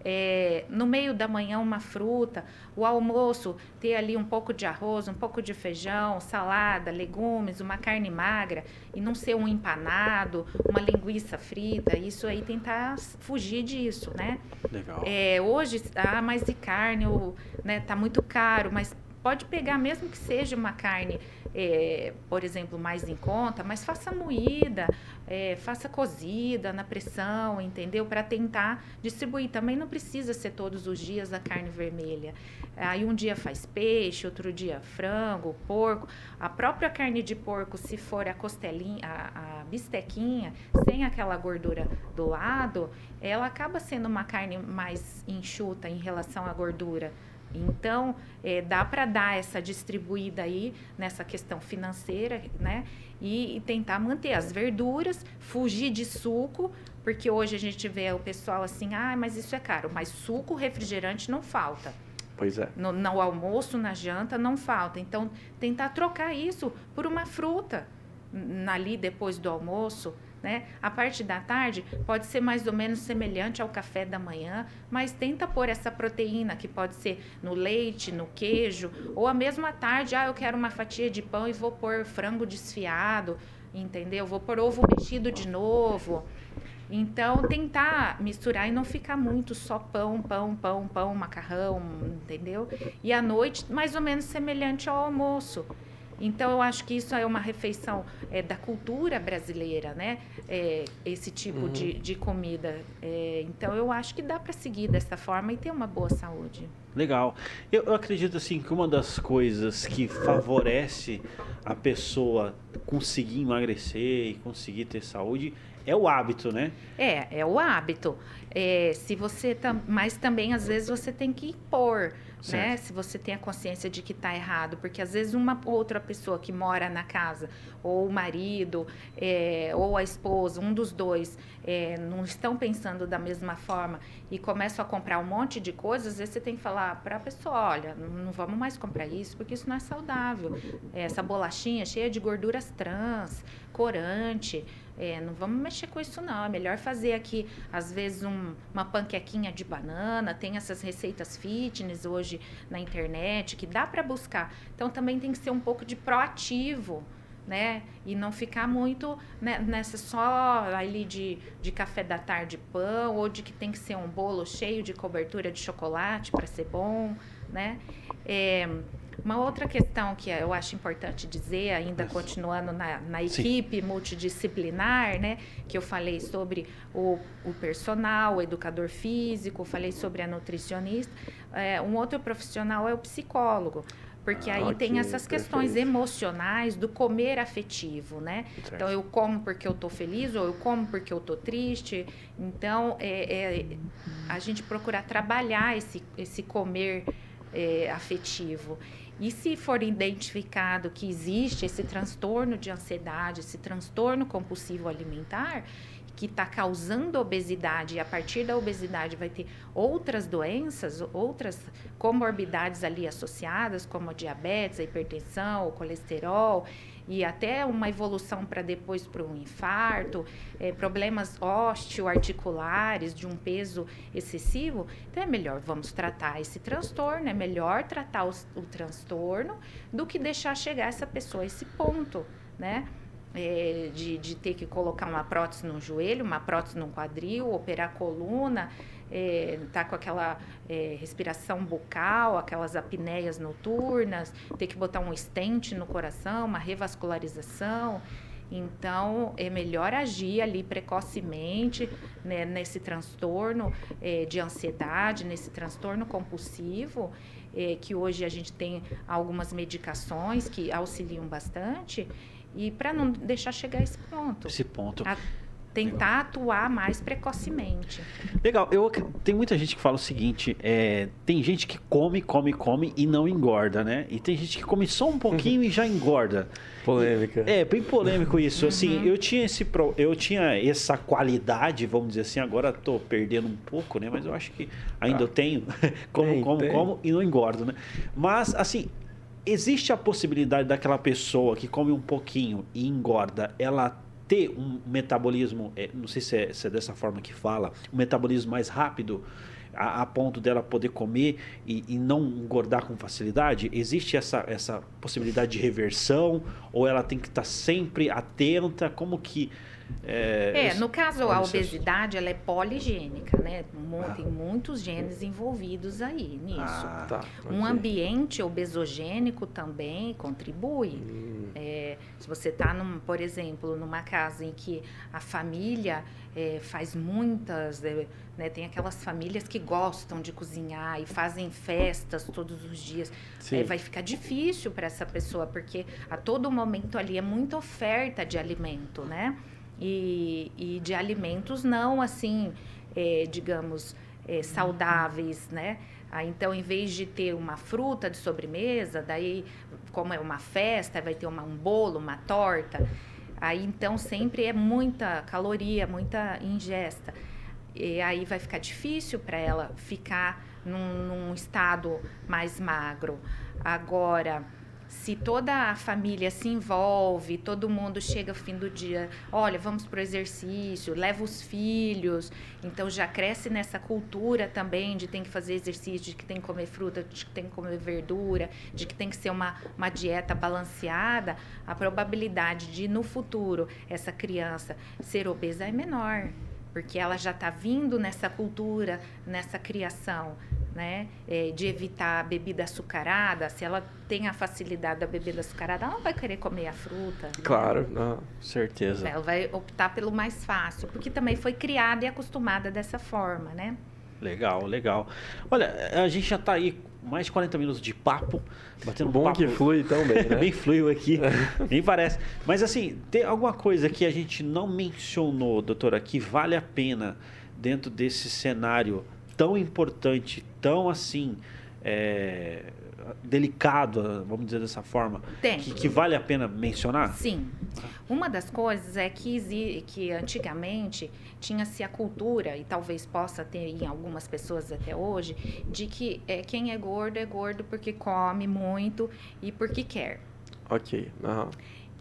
é, no meio da manhã uma fruta, o almoço ter ali um pouco de arroz, um pouco de feijão, salada, legumes, uma carne magra e não ser um empanado, uma linguiça frita, isso aí tentar fugir disso, né? Legal. É, hoje, ah, mas de carne, o, né, tá muito caro, mas pode pegar mesmo que seja uma carne é, por exemplo, mais em conta, mas faça moída, é, faça cozida na pressão, entendeu? Para tentar distribuir. Também não precisa ser todos os dias a carne vermelha. Aí um dia faz peixe, outro dia frango, porco. A própria carne de porco, se for a costelinha, a, a bistequinha, sem aquela gordura do lado, ela acaba sendo uma carne mais enxuta em relação à gordura então, é, dá para dar essa distribuída aí nessa questão financeira, né? E, e, tentar manter as verduras, fugir de suco, porque hoje a gente vê o pessoal assim, ah, mas isso é caro, mas suco, refrigerante não falta. Pois é. No, no almoço, na janta, não falta. Então, tentar trocar isso por uma fruta ali depois do almoço, né? A parte da tarde pode ser mais ou menos semelhante ao café da manhã, mas tenta pôr essa proteína que pode ser no leite, no queijo, ou a mesma tarde, ah, eu quero uma fatia de pão e vou pôr frango desfiado, entendeu? Vou pôr ovo mexido de novo. Então, tentar misturar e não ficar muito só pão, pão, pão, pão, macarrão, entendeu? E à noite, mais ou menos semelhante ao almoço. Então, eu acho que isso é uma refeição é, da cultura brasileira, né? É, esse tipo uhum. de, de comida. É, então, eu acho que dá para seguir dessa forma e ter uma boa saúde. Legal. Eu, eu, acredito assim que uma das coisas que favorece a pessoa conseguir emagrecer e conseguir ter saúde é o hábito, né? É, é o hábito. É, se você tam, mas também às vezes você tem que impor né? Se você tem a consciência de que está errado, porque às vezes uma outra pessoa que mora na casa, ou o marido, é, ou a esposa, um dos dois, é, não estão pensando da mesma forma e começam a comprar um monte de coisas, às vezes você tem que falar para a pessoa, olha, não vamos mais comprar isso, porque isso não é saudável. É, essa bolachinha cheia de gorduras trans, corante, é, não vamos mexer com isso não. É melhor fazer aqui, às vezes, um, uma panquequinha de banana. Tem essas receitas fitness hoje na internet que dá para buscar. Então também tem que ser um pouco de proativo. Né? E não ficar muito né, nessa só ali de, de café da tarde pão, ou de que tem que ser um bolo cheio de cobertura de chocolate para ser bom, né? É, uma outra questão que eu acho importante dizer, ainda continuando na, na equipe Sim. multidisciplinar, né? Que eu falei sobre o, o personal, o educador físico, falei sobre a nutricionista. É, um outro profissional é o psicólogo porque aí okay, tem essas questões perfeito. emocionais do comer afetivo, né? Certo. Então eu como porque eu tô feliz ou eu como porque eu tô triste. Então é, é a gente procurar trabalhar esse, esse comer é, afetivo. E se for identificado que existe esse transtorno de ansiedade, esse transtorno compulsivo alimentar, que está causando obesidade e a partir da obesidade vai ter outras doenças, outras comorbidades ali associadas, como diabetes, a hipertensão, o colesterol e até uma evolução para depois para um infarto, é, problemas osteoarticulares de um peso excessivo, então é melhor vamos tratar esse transtorno, é melhor tratar o, o transtorno do que deixar chegar essa pessoa a esse ponto, né? É, de, de ter que colocar uma prótese no joelho, uma prótese no quadril, operar coluna, é, com aquela é, respiração bucal, aquelas apneias noturnas, ter que botar um estente no coração, uma revascularização. Então, é melhor agir ali precocemente né, nesse transtorno é, de ansiedade, nesse transtorno compulsivo, é, que hoje a gente tem algumas medicações que auxiliam bastante, e para não deixar chegar a esse ponto. Esse ponto. A, tentar atuar mais precocemente. Legal. Eu, tem muita gente que fala o seguinte: é, tem gente que come, come, come e não engorda, né? E tem gente que come só um pouquinho e já engorda. Polêmica. É, bem polêmico isso. Assim, uhum. eu tinha esse eu tinha essa qualidade, vamos dizer assim, agora estou perdendo um pouco, né? Mas eu acho que ainda ah. eu tenho. [LAUGHS] como, tem, como, tem. como e não engordo, né? Mas, assim, existe a possibilidade daquela pessoa que come um pouquinho e engorda, ela ter um metabolismo, é, não sei se é, se é, dessa forma que fala, um metabolismo mais rápido, a, a ponto dela poder comer e, e, não engordar com facilidade? Existe essa, essa possibilidade de reversão? Ou ela tem que estar sempre atenta? Como que é, é no caso, a obesidade ela é poligênica, né? Tem muitos genes envolvidos aí nisso. Ah, tá. Um okay. ambiente obesogênico também contribui. Hum. É, se você está, por exemplo, numa casa em que a família é, faz muitas, é, né, tem aquelas famílias que gostam de cozinhar e fazem festas todos os dias. É, vai ficar difícil para essa pessoa, porque a todo momento ali é muita oferta de alimento, né? E, e de alimentos não assim, é, digamos, é, saudáveis, né? Aí, então, em vez de ter uma fruta de sobremesa, daí, como é uma festa, vai ter uma, um bolo, uma torta. Aí, então, sempre é muita caloria, muita ingesta. E aí vai ficar difícil para ela ficar num, num estado mais magro. Agora, se toda a família se envolve, todo mundo chega ao fim do dia, olha, vamos para o exercício, leva os filhos, então já cresce nessa cultura também de tem que fazer exercício, de que tem que comer fruta, de que tem que comer verdura, de que tem que ser uma, uma dieta balanceada, a probabilidade de no futuro essa criança ser obesa é menor porque ela já está vindo nessa cultura, nessa criação né, é, de evitar a bebida açucarada, se ela tem a facilidade da bebida açucarada, ela não vai querer comer a fruta. Né? Claro, né? não, certeza. Ela vai optar pelo mais fácil, porque também foi criada e acostumada dessa forma, né? Legal, legal. Olha, a gente já está aí mais de 40 minutos de papo, batendo Bom papo. que flui tão bem, [LAUGHS] né? bem fluiu aqui, [LAUGHS] nem parece. Mas assim, tem alguma coisa que a gente não mencionou, doutora, que vale a pena dentro desse cenário tão importante, tão assim é, delicado, vamos dizer dessa forma, que, que, vale a pena mencionar? Sim. Uma das coisas é que, que antigamente tinha-se a cultura, e talvez possa ter em algumas pessoas até hoje, de que é, quem é gordo é gordo porque come muito e porque quer. Ok. Uhum.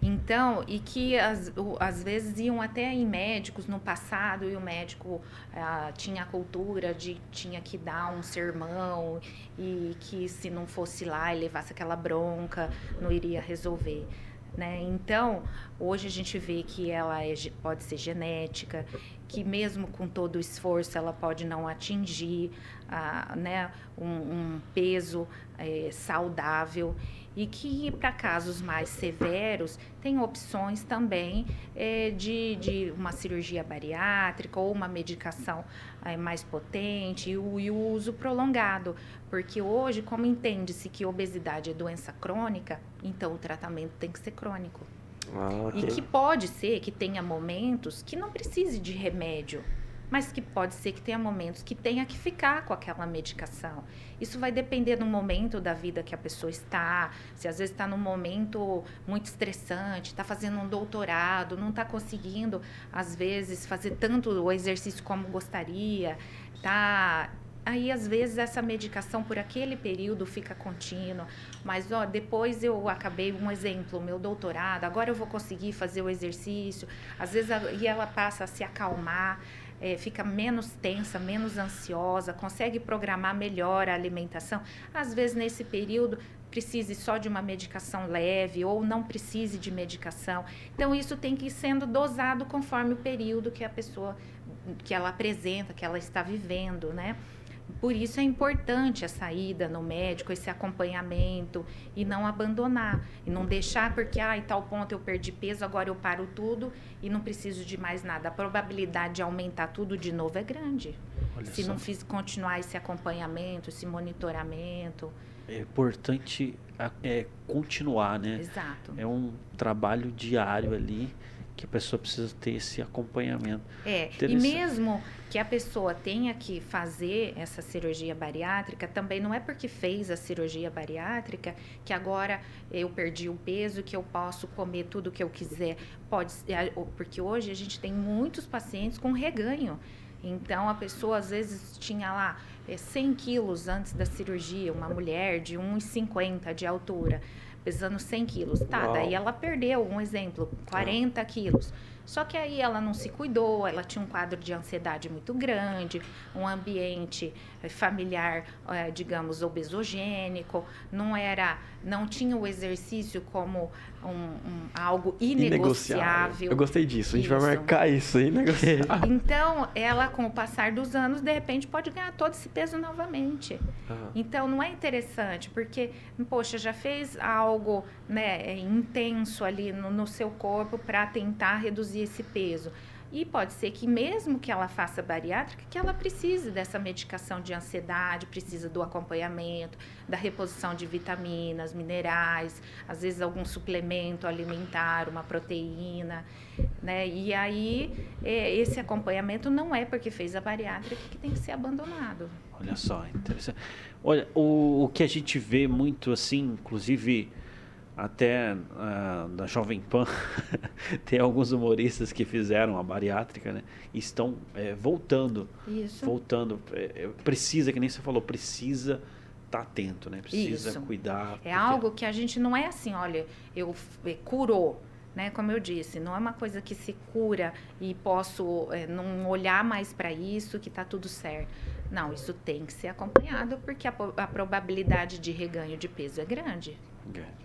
Então, e que às, vezes iam até em médicos no passado e o médico ah, tinha a cultura de tinha que dar um sermão e que se não fosse lá e levasse aquela bronca, não iria resolver. Né? Então, hoje a gente vê que ela é, pode ser genética, que mesmo com todo o esforço ela pode não atingir ah, né, um, um peso é, saudável e que para casos mais severos tem opções também é, de, de uma cirurgia bariátrica ou uma medicação é, mais potente e o, e o uso prolongado, porque hoje, como entende-se que obesidade é doença crônica, então o tratamento tem que ser crônico. Ah, okay. E que pode ser que tenha momentos que não precise de remédio mas que pode ser que tenha momentos que tenha que ficar com aquela medicação. Isso vai depender do momento da vida que a pessoa está, se às vezes está num momento muito estressante, está fazendo um doutorado, não está conseguindo, às vezes, fazer tanto o exercício como gostaria, tá? Aí às vezes essa medicação por aquele período fica contínua, mas ó, depois eu acabei um exemplo, meu doutorado, agora eu vou conseguir fazer o exercício, às vezes a, e ela passa a se acalmar é, fica menos tensa, menos ansiosa, consegue programar melhor a alimentação. Às vezes, nesse período, precise só de uma medicação leve ou não precise de medicação. Então, isso tem que ir sendo dosado conforme o período que a pessoa que ela apresenta, que ela está vivendo, né? Por isso é importante a saída no médico, esse acompanhamento e não abandonar. E não deixar porque, ah, em tal ponto eu perdi peso, agora eu paro tudo e não preciso de mais nada. A probabilidade de aumentar tudo de novo é grande. Olha se só. não fiz, continuar esse acompanhamento, esse monitoramento. É importante é, continuar, né? Exato. É um trabalho diário ali que a pessoa precisa ter esse acompanhamento. É, e mesmo que a pessoa tenha que fazer essa cirurgia bariátrica, também não é porque fez a cirurgia bariátrica que agora eu perdi o peso, que eu posso comer tudo que eu quiser. Pode ser, porque hoje a gente tem muitos pacientes com reganho. Então, a pessoa às vezes tinha lá 100 é, quilos antes da cirurgia, uma mulher de 1,50 de altura pesando 100 quilos. Tá, Uau. daí ela perdeu, um exemplo, 40 quilos. Só que aí ela não se cuidou, ela tinha um quadro de ansiedade muito grande, um ambiente eh, familiar, eh, digamos, obesogênico, não era, não tinha o exercício como um, um algo inegociável. Eu gostei disso, a gente vai marcar isso, inegociável. [LAUGHS] Então, ela, com o passar dos anos, de repente pode ganhar todo esse peso novamente. Uhum. Então, não é interessante, porque, poxa, já fez algo né, intenso ali no, no seu corpo para tentar reduzir esse peso. E pode ser que mesmo que ela faça bariátrica, que ela precise dessa medicação de ansiedade, precisa do acompanhamento, da reposição de vitaminas, minerais, às vezes algum suplemento alimentar, uma proteína, né? E aí é, esse acompanhamento não é porque fez a bariátrica que tem que ser abandonado. Olha só, interessante. Olha, o, o que a gente vê muito assim, inclusive até uh, da Jovem Pan, [LAUGHS] tem alguns humoristas que fizeram a bariátrica, né? E estão é, voltando. Isso. Voltando. É, precisa, que nem você falou, precisa estar tá atento, né? Precisa Isso. cuidar. É porque... algo que a gente não é assim, olha, eu é, curou. Né? Como eu disse, não é uma coisa que se cura e posso é, não olhar mais para isso, que está tudo certo. Não, isso tem que ser acompanhado porque a, a probabilidade de reganho de peso é grande.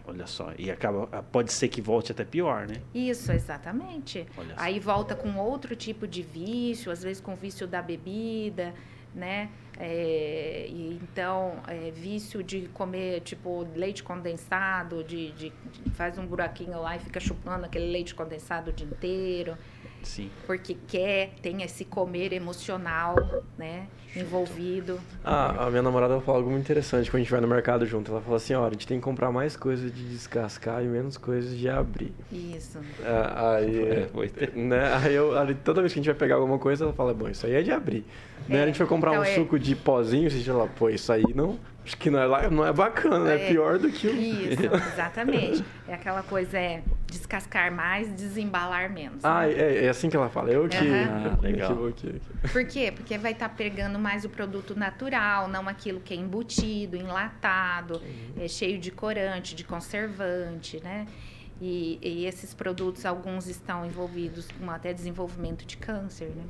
Olha só, e acaba, pode ser que volte até pior, né? Isso, exatamente. Aí volta com outro tipo de vício, às vezes com vício da bebida, né? É, então, é, vício de comer, tipo, leite condensado, de, de, de, faz um buraquinho lá e fica chupando aquele leite condensado o dia inteiro. Sim. Porque quer, tem esse comer emocional, né? Envolvido. Ah, a minha namorada fala algo muito interessante quando a gente vai no mercado junto. Ela fala assim, ó, a gente tem que comprar mais coisas de descascar e menos coisas de abrir. Isso. Ah, aí, é, né, aí, eu, aí, toda vez que a gente vai pegar alguma coisa, ela fala, bom, isso aí é de abrir. É, né? A gente vai comprar então um é... suco de pozinho, você fala, pô, isso aí não Acho que não é, não é bacana, é, é pior do que o... Isso, [LAUGHS] exatamente. É aquela coisa, é descascar mais, desembalar menos. Ah, né? é, é, assim que ela fala. Eu que... Uhum. Ah, legal. Por quê? Porque vai estar tá pegando mais o produto natural, não aquilo que é embutido, enlatado, uhum. é cheio de corante, de conservante, né? E, e, esses produtos, alguns estão envolvidos com até desenvolvimento de câncer, né?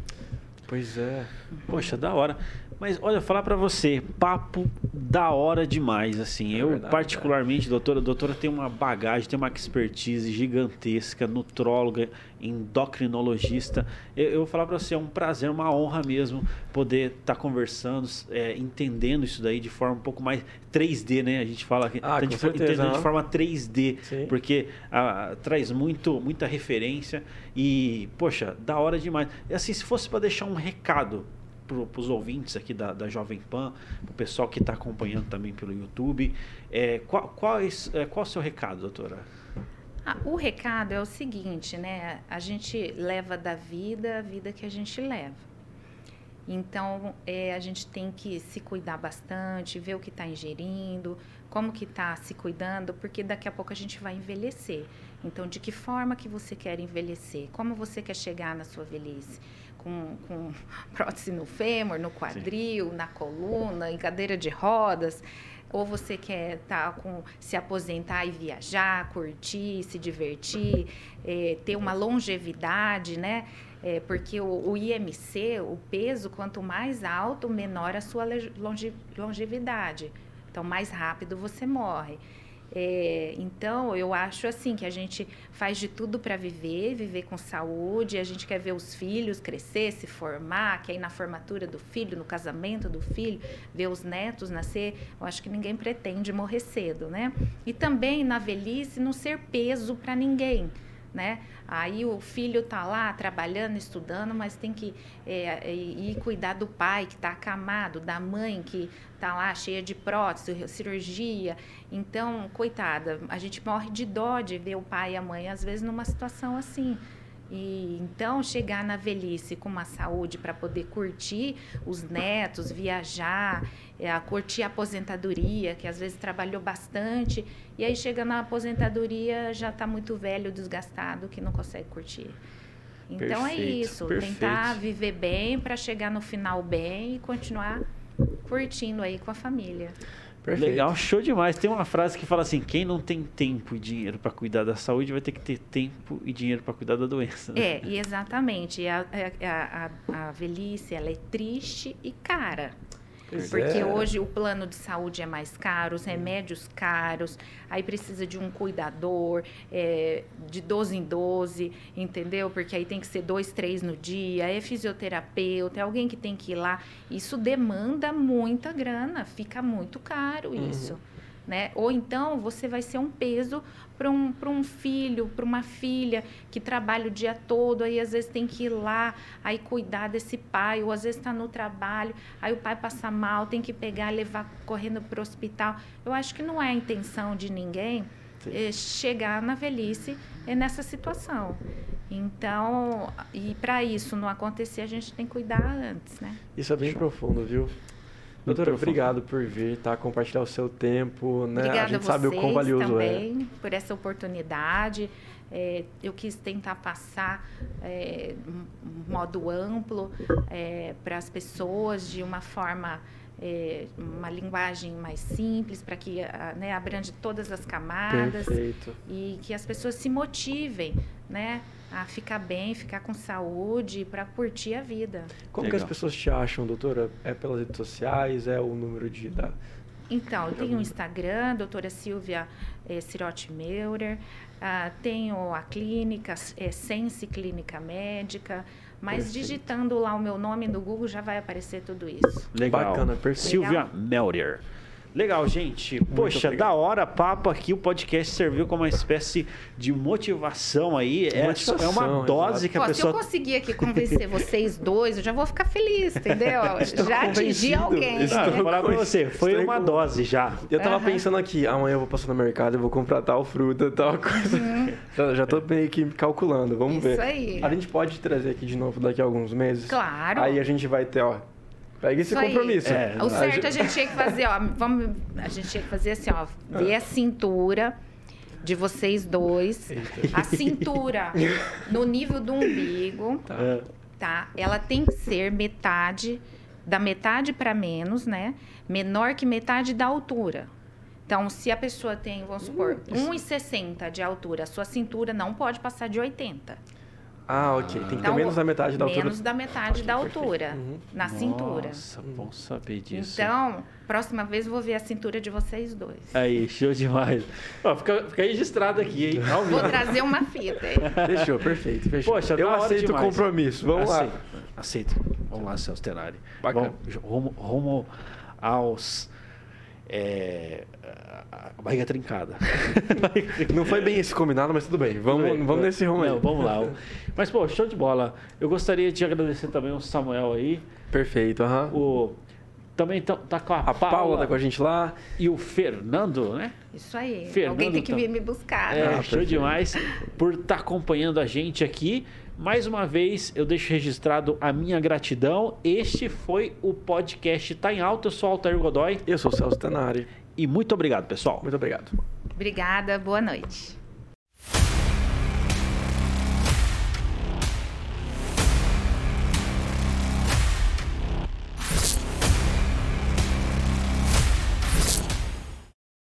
Pois é. Poxa, da hora. Mas olha, falar para você, papo da hora demais, assim. É eu verdade, particularmente, é. doutora, a doutora tem uma bagagem, tem uma expertise gigantesca, nutróloga, endocrinologista. Eu, eu vou falar para você, é um prazer, uma honra mesmo poder estar tá conversando, é, entendendo isso daí de forma um pouco mais 3D, né? A gente fala aqui, ah, gente entendendo de forma 3D, Sim. porque a, a, traz muito, muita referência e, poxa, da hora demais. E assim, se fosse para deixar um recado para os ouvintes aqui da, da Jovem Pan, para o pessoal que está acompanhando também pelo YouTube. É, qual, qual, é, qual é o seu recado, doutora? Ah, o recado é o seguinte, né? A gente leva da vida a vida que a gente leva. Então, é, a gente tem que se cuidar bastante, ver o que está ingerindo, como que está se cuidando, porque daqui a pouco a gente vai envelhecer. Então, de que forma que você quer envelhecer? Como você quer chegar na sua velhice? Com, com [LAUGHS] prótese no fêmur, no quadril, Sim. na coluna, em cadeira de rodas, ou você quer tá com se aposentar e viajar, curtir, se divertir, é, ter uma longevidade, né? É, porque o, o, IMC, o peso, quanto mais alto, menor a sua longe, longevidade. Então, mais rápido você morre. É, então, eu acho assim que a gente faz de tudo para viver, viver com saúde, a gente quer ver os filhos crescer, se formar, quer ir na formatura do filho, no casamento do filho, ver os netos nascer. Eu acho que ninguém pretende morrer cedo, né? E também na velhice não ser peso para ninguém né? Aí o filho tá lá trabalhando, estudando, mas tem que é, é ir cuidar do pai que está acamado, da mãe que tá lá cheia de prótese, cirurgia. Então, coitada, a gente morre de dó de ver o pai e a mãe às vezes numa situação assim. E então chegar na velhice com uma saúde para poder curtir os netos, viajar, é, curtir a aposentadoria, que às vezes trabalhou bastante, e aí chega na aposentadoria já está muito velho, desgastado, que não consegue curtir. Então é perfeito, é isso, perfeito. tentar viver bem para chegar no final bem e continuar curtindo aí com a família. Perfeito. Legal, show demais. Tem uma frase que fala assim: quem não tem tempo e dinheiro para cuidar da saúde vai ter que ter tempo e dinheiro para cuidar da doença. Né? É, e exatamente. A, a, a, a velhice ela é triste e cara. Pois porque é. hoje o plano de saúde é mais caro, os remédios caros, aí precisa de um cuidador, é, de 12 em 12, entendeu? Porque aí tem que ser dois, três no dia, é fisioterapeuta, é alguém que tem que ir lá. Isso demanda muita grana, fica muito caro uhum. isso. Uhum. Né? Ou então você vai ser um peso para um, um filho, para uma filha que trabalha o dia todo, aí às vezes tem que ir lá, aí cuidar desse pai, ou às vezes está no trabalho, aí o pai passa mal, tem que pegar, levar correndo para o hospital. Eu acho que não é a intenção de ninguém é, chegar na velhice é nessa situação. Então, e para isso não acontecer, a gente tem que cuidar antes, né? Isso é bem profundo, viu? Doutora, obrigado por vir, tá? Compartilhar o seu tempo, né? Obrigada a gente a sabe o quão valioso também é. por essa oportunidade. É, eu quis tentar passar é, um modo amplo é, para as pessoas de uma forma é, uma linguagem mais simples para que né, abrange todas as camadas Perfeito. e que as pessoas se motivem, né? A ficar bem, ficar com saúde, para curtir a vida. Como Legal. que as pessoas te acham, doutora? É pelas redes sociais? É o número de... Da... Então, eu tenho o Instagram, doutora Silvia é, Cirotti Meurer, ah, tenho a clínica, é, Sense Clínica Médica, mas perfeito. digitando lá o meu nome no Google já vai aparecer tudo isso. Legal. Bacana, perfeito. Silvia Meurer. Legal, gente. Muito Poxa, obrigado. da hora, papo aqui. O podcast serviu como uma espécie de motivação aí. É, motivação, é uma dose exato. que a Pô, pessoa. Se eu conseguir aqui convencer [LAUGHS] vocês dois, eu já vou ficar feliz, entendeu? [LAUGHS] já atingi alguém. Estou vou falar pra você, foi Estou uma com... dose já. Eu tava uhum. pensando aqui, amanhã eu vou passar no mercado e vou comprar tal fruta, tal [LAUGHS] coisa. Uhum. Já, já tô meio que calculando, vamos Isso ver. Isso aí. A gente pode trazer aqui de novo daqui a alguns meses. Claro. Aí a gente vai ter, ó, Pega esse compromisso. É, o certo a gente tinha que fazer, ó, vamos, a gente tinha que fazer assim, ó, ver a cintura de vocês dois, a cintura no nível do umbigo, tá? tá? Ela tem que ser metade da metade para menos, né? Menor que metade da altura. Então, se a pessoa tem, vamos supor, 1,60 de altura, a sua cintura não pode passar de 80. Ah, ok. Tem que ter então, menos da metade da altura. Menos da metade okay, da altura, uhum. na Nossa, cintura. Nossa, bom saber disso. Então, próxima vez vou ver a cintura de vocês dois. Aí, show demais. Ó, fica, fica registrado aqui, hein? Vou trazer uma fita aí. [LAUGHS] Fechou, perfeito, fechou. Poxa, Eu aceito o compromisso. Vamos aceito, lá. Aceito. Vamos lá, Celso Tenari. Bacana. Vamos, rumo, rumo aos... É, a barriga trincada. [LAUGHS] Não foi bem esse combinado, mas tudo bem. Vamos, tudo bem. vamos nesse rumo aí. Não, vamos lá. Mas, pô, show de bola. Eu gostaria de agradecer também o Samuel aí. Perfeito, aham. Uhum. O... Também tá, tá com a, a Paula. Paula tá com a gente lá. E o Fernando, né? Isso aí. Fernando Alguém tem que vir me buscar. É, né? show demais por estar tá acompanhando a gente aqui. Mais uma vez, eu deixo registrado a minha gratidão. Este foi o podcast Tá em Alta. Eu sou Altair Godoy. Eu sou o Celso Tenari. E muito obrigado, pessoal. Muito obrigado. Obrigada, boa noite.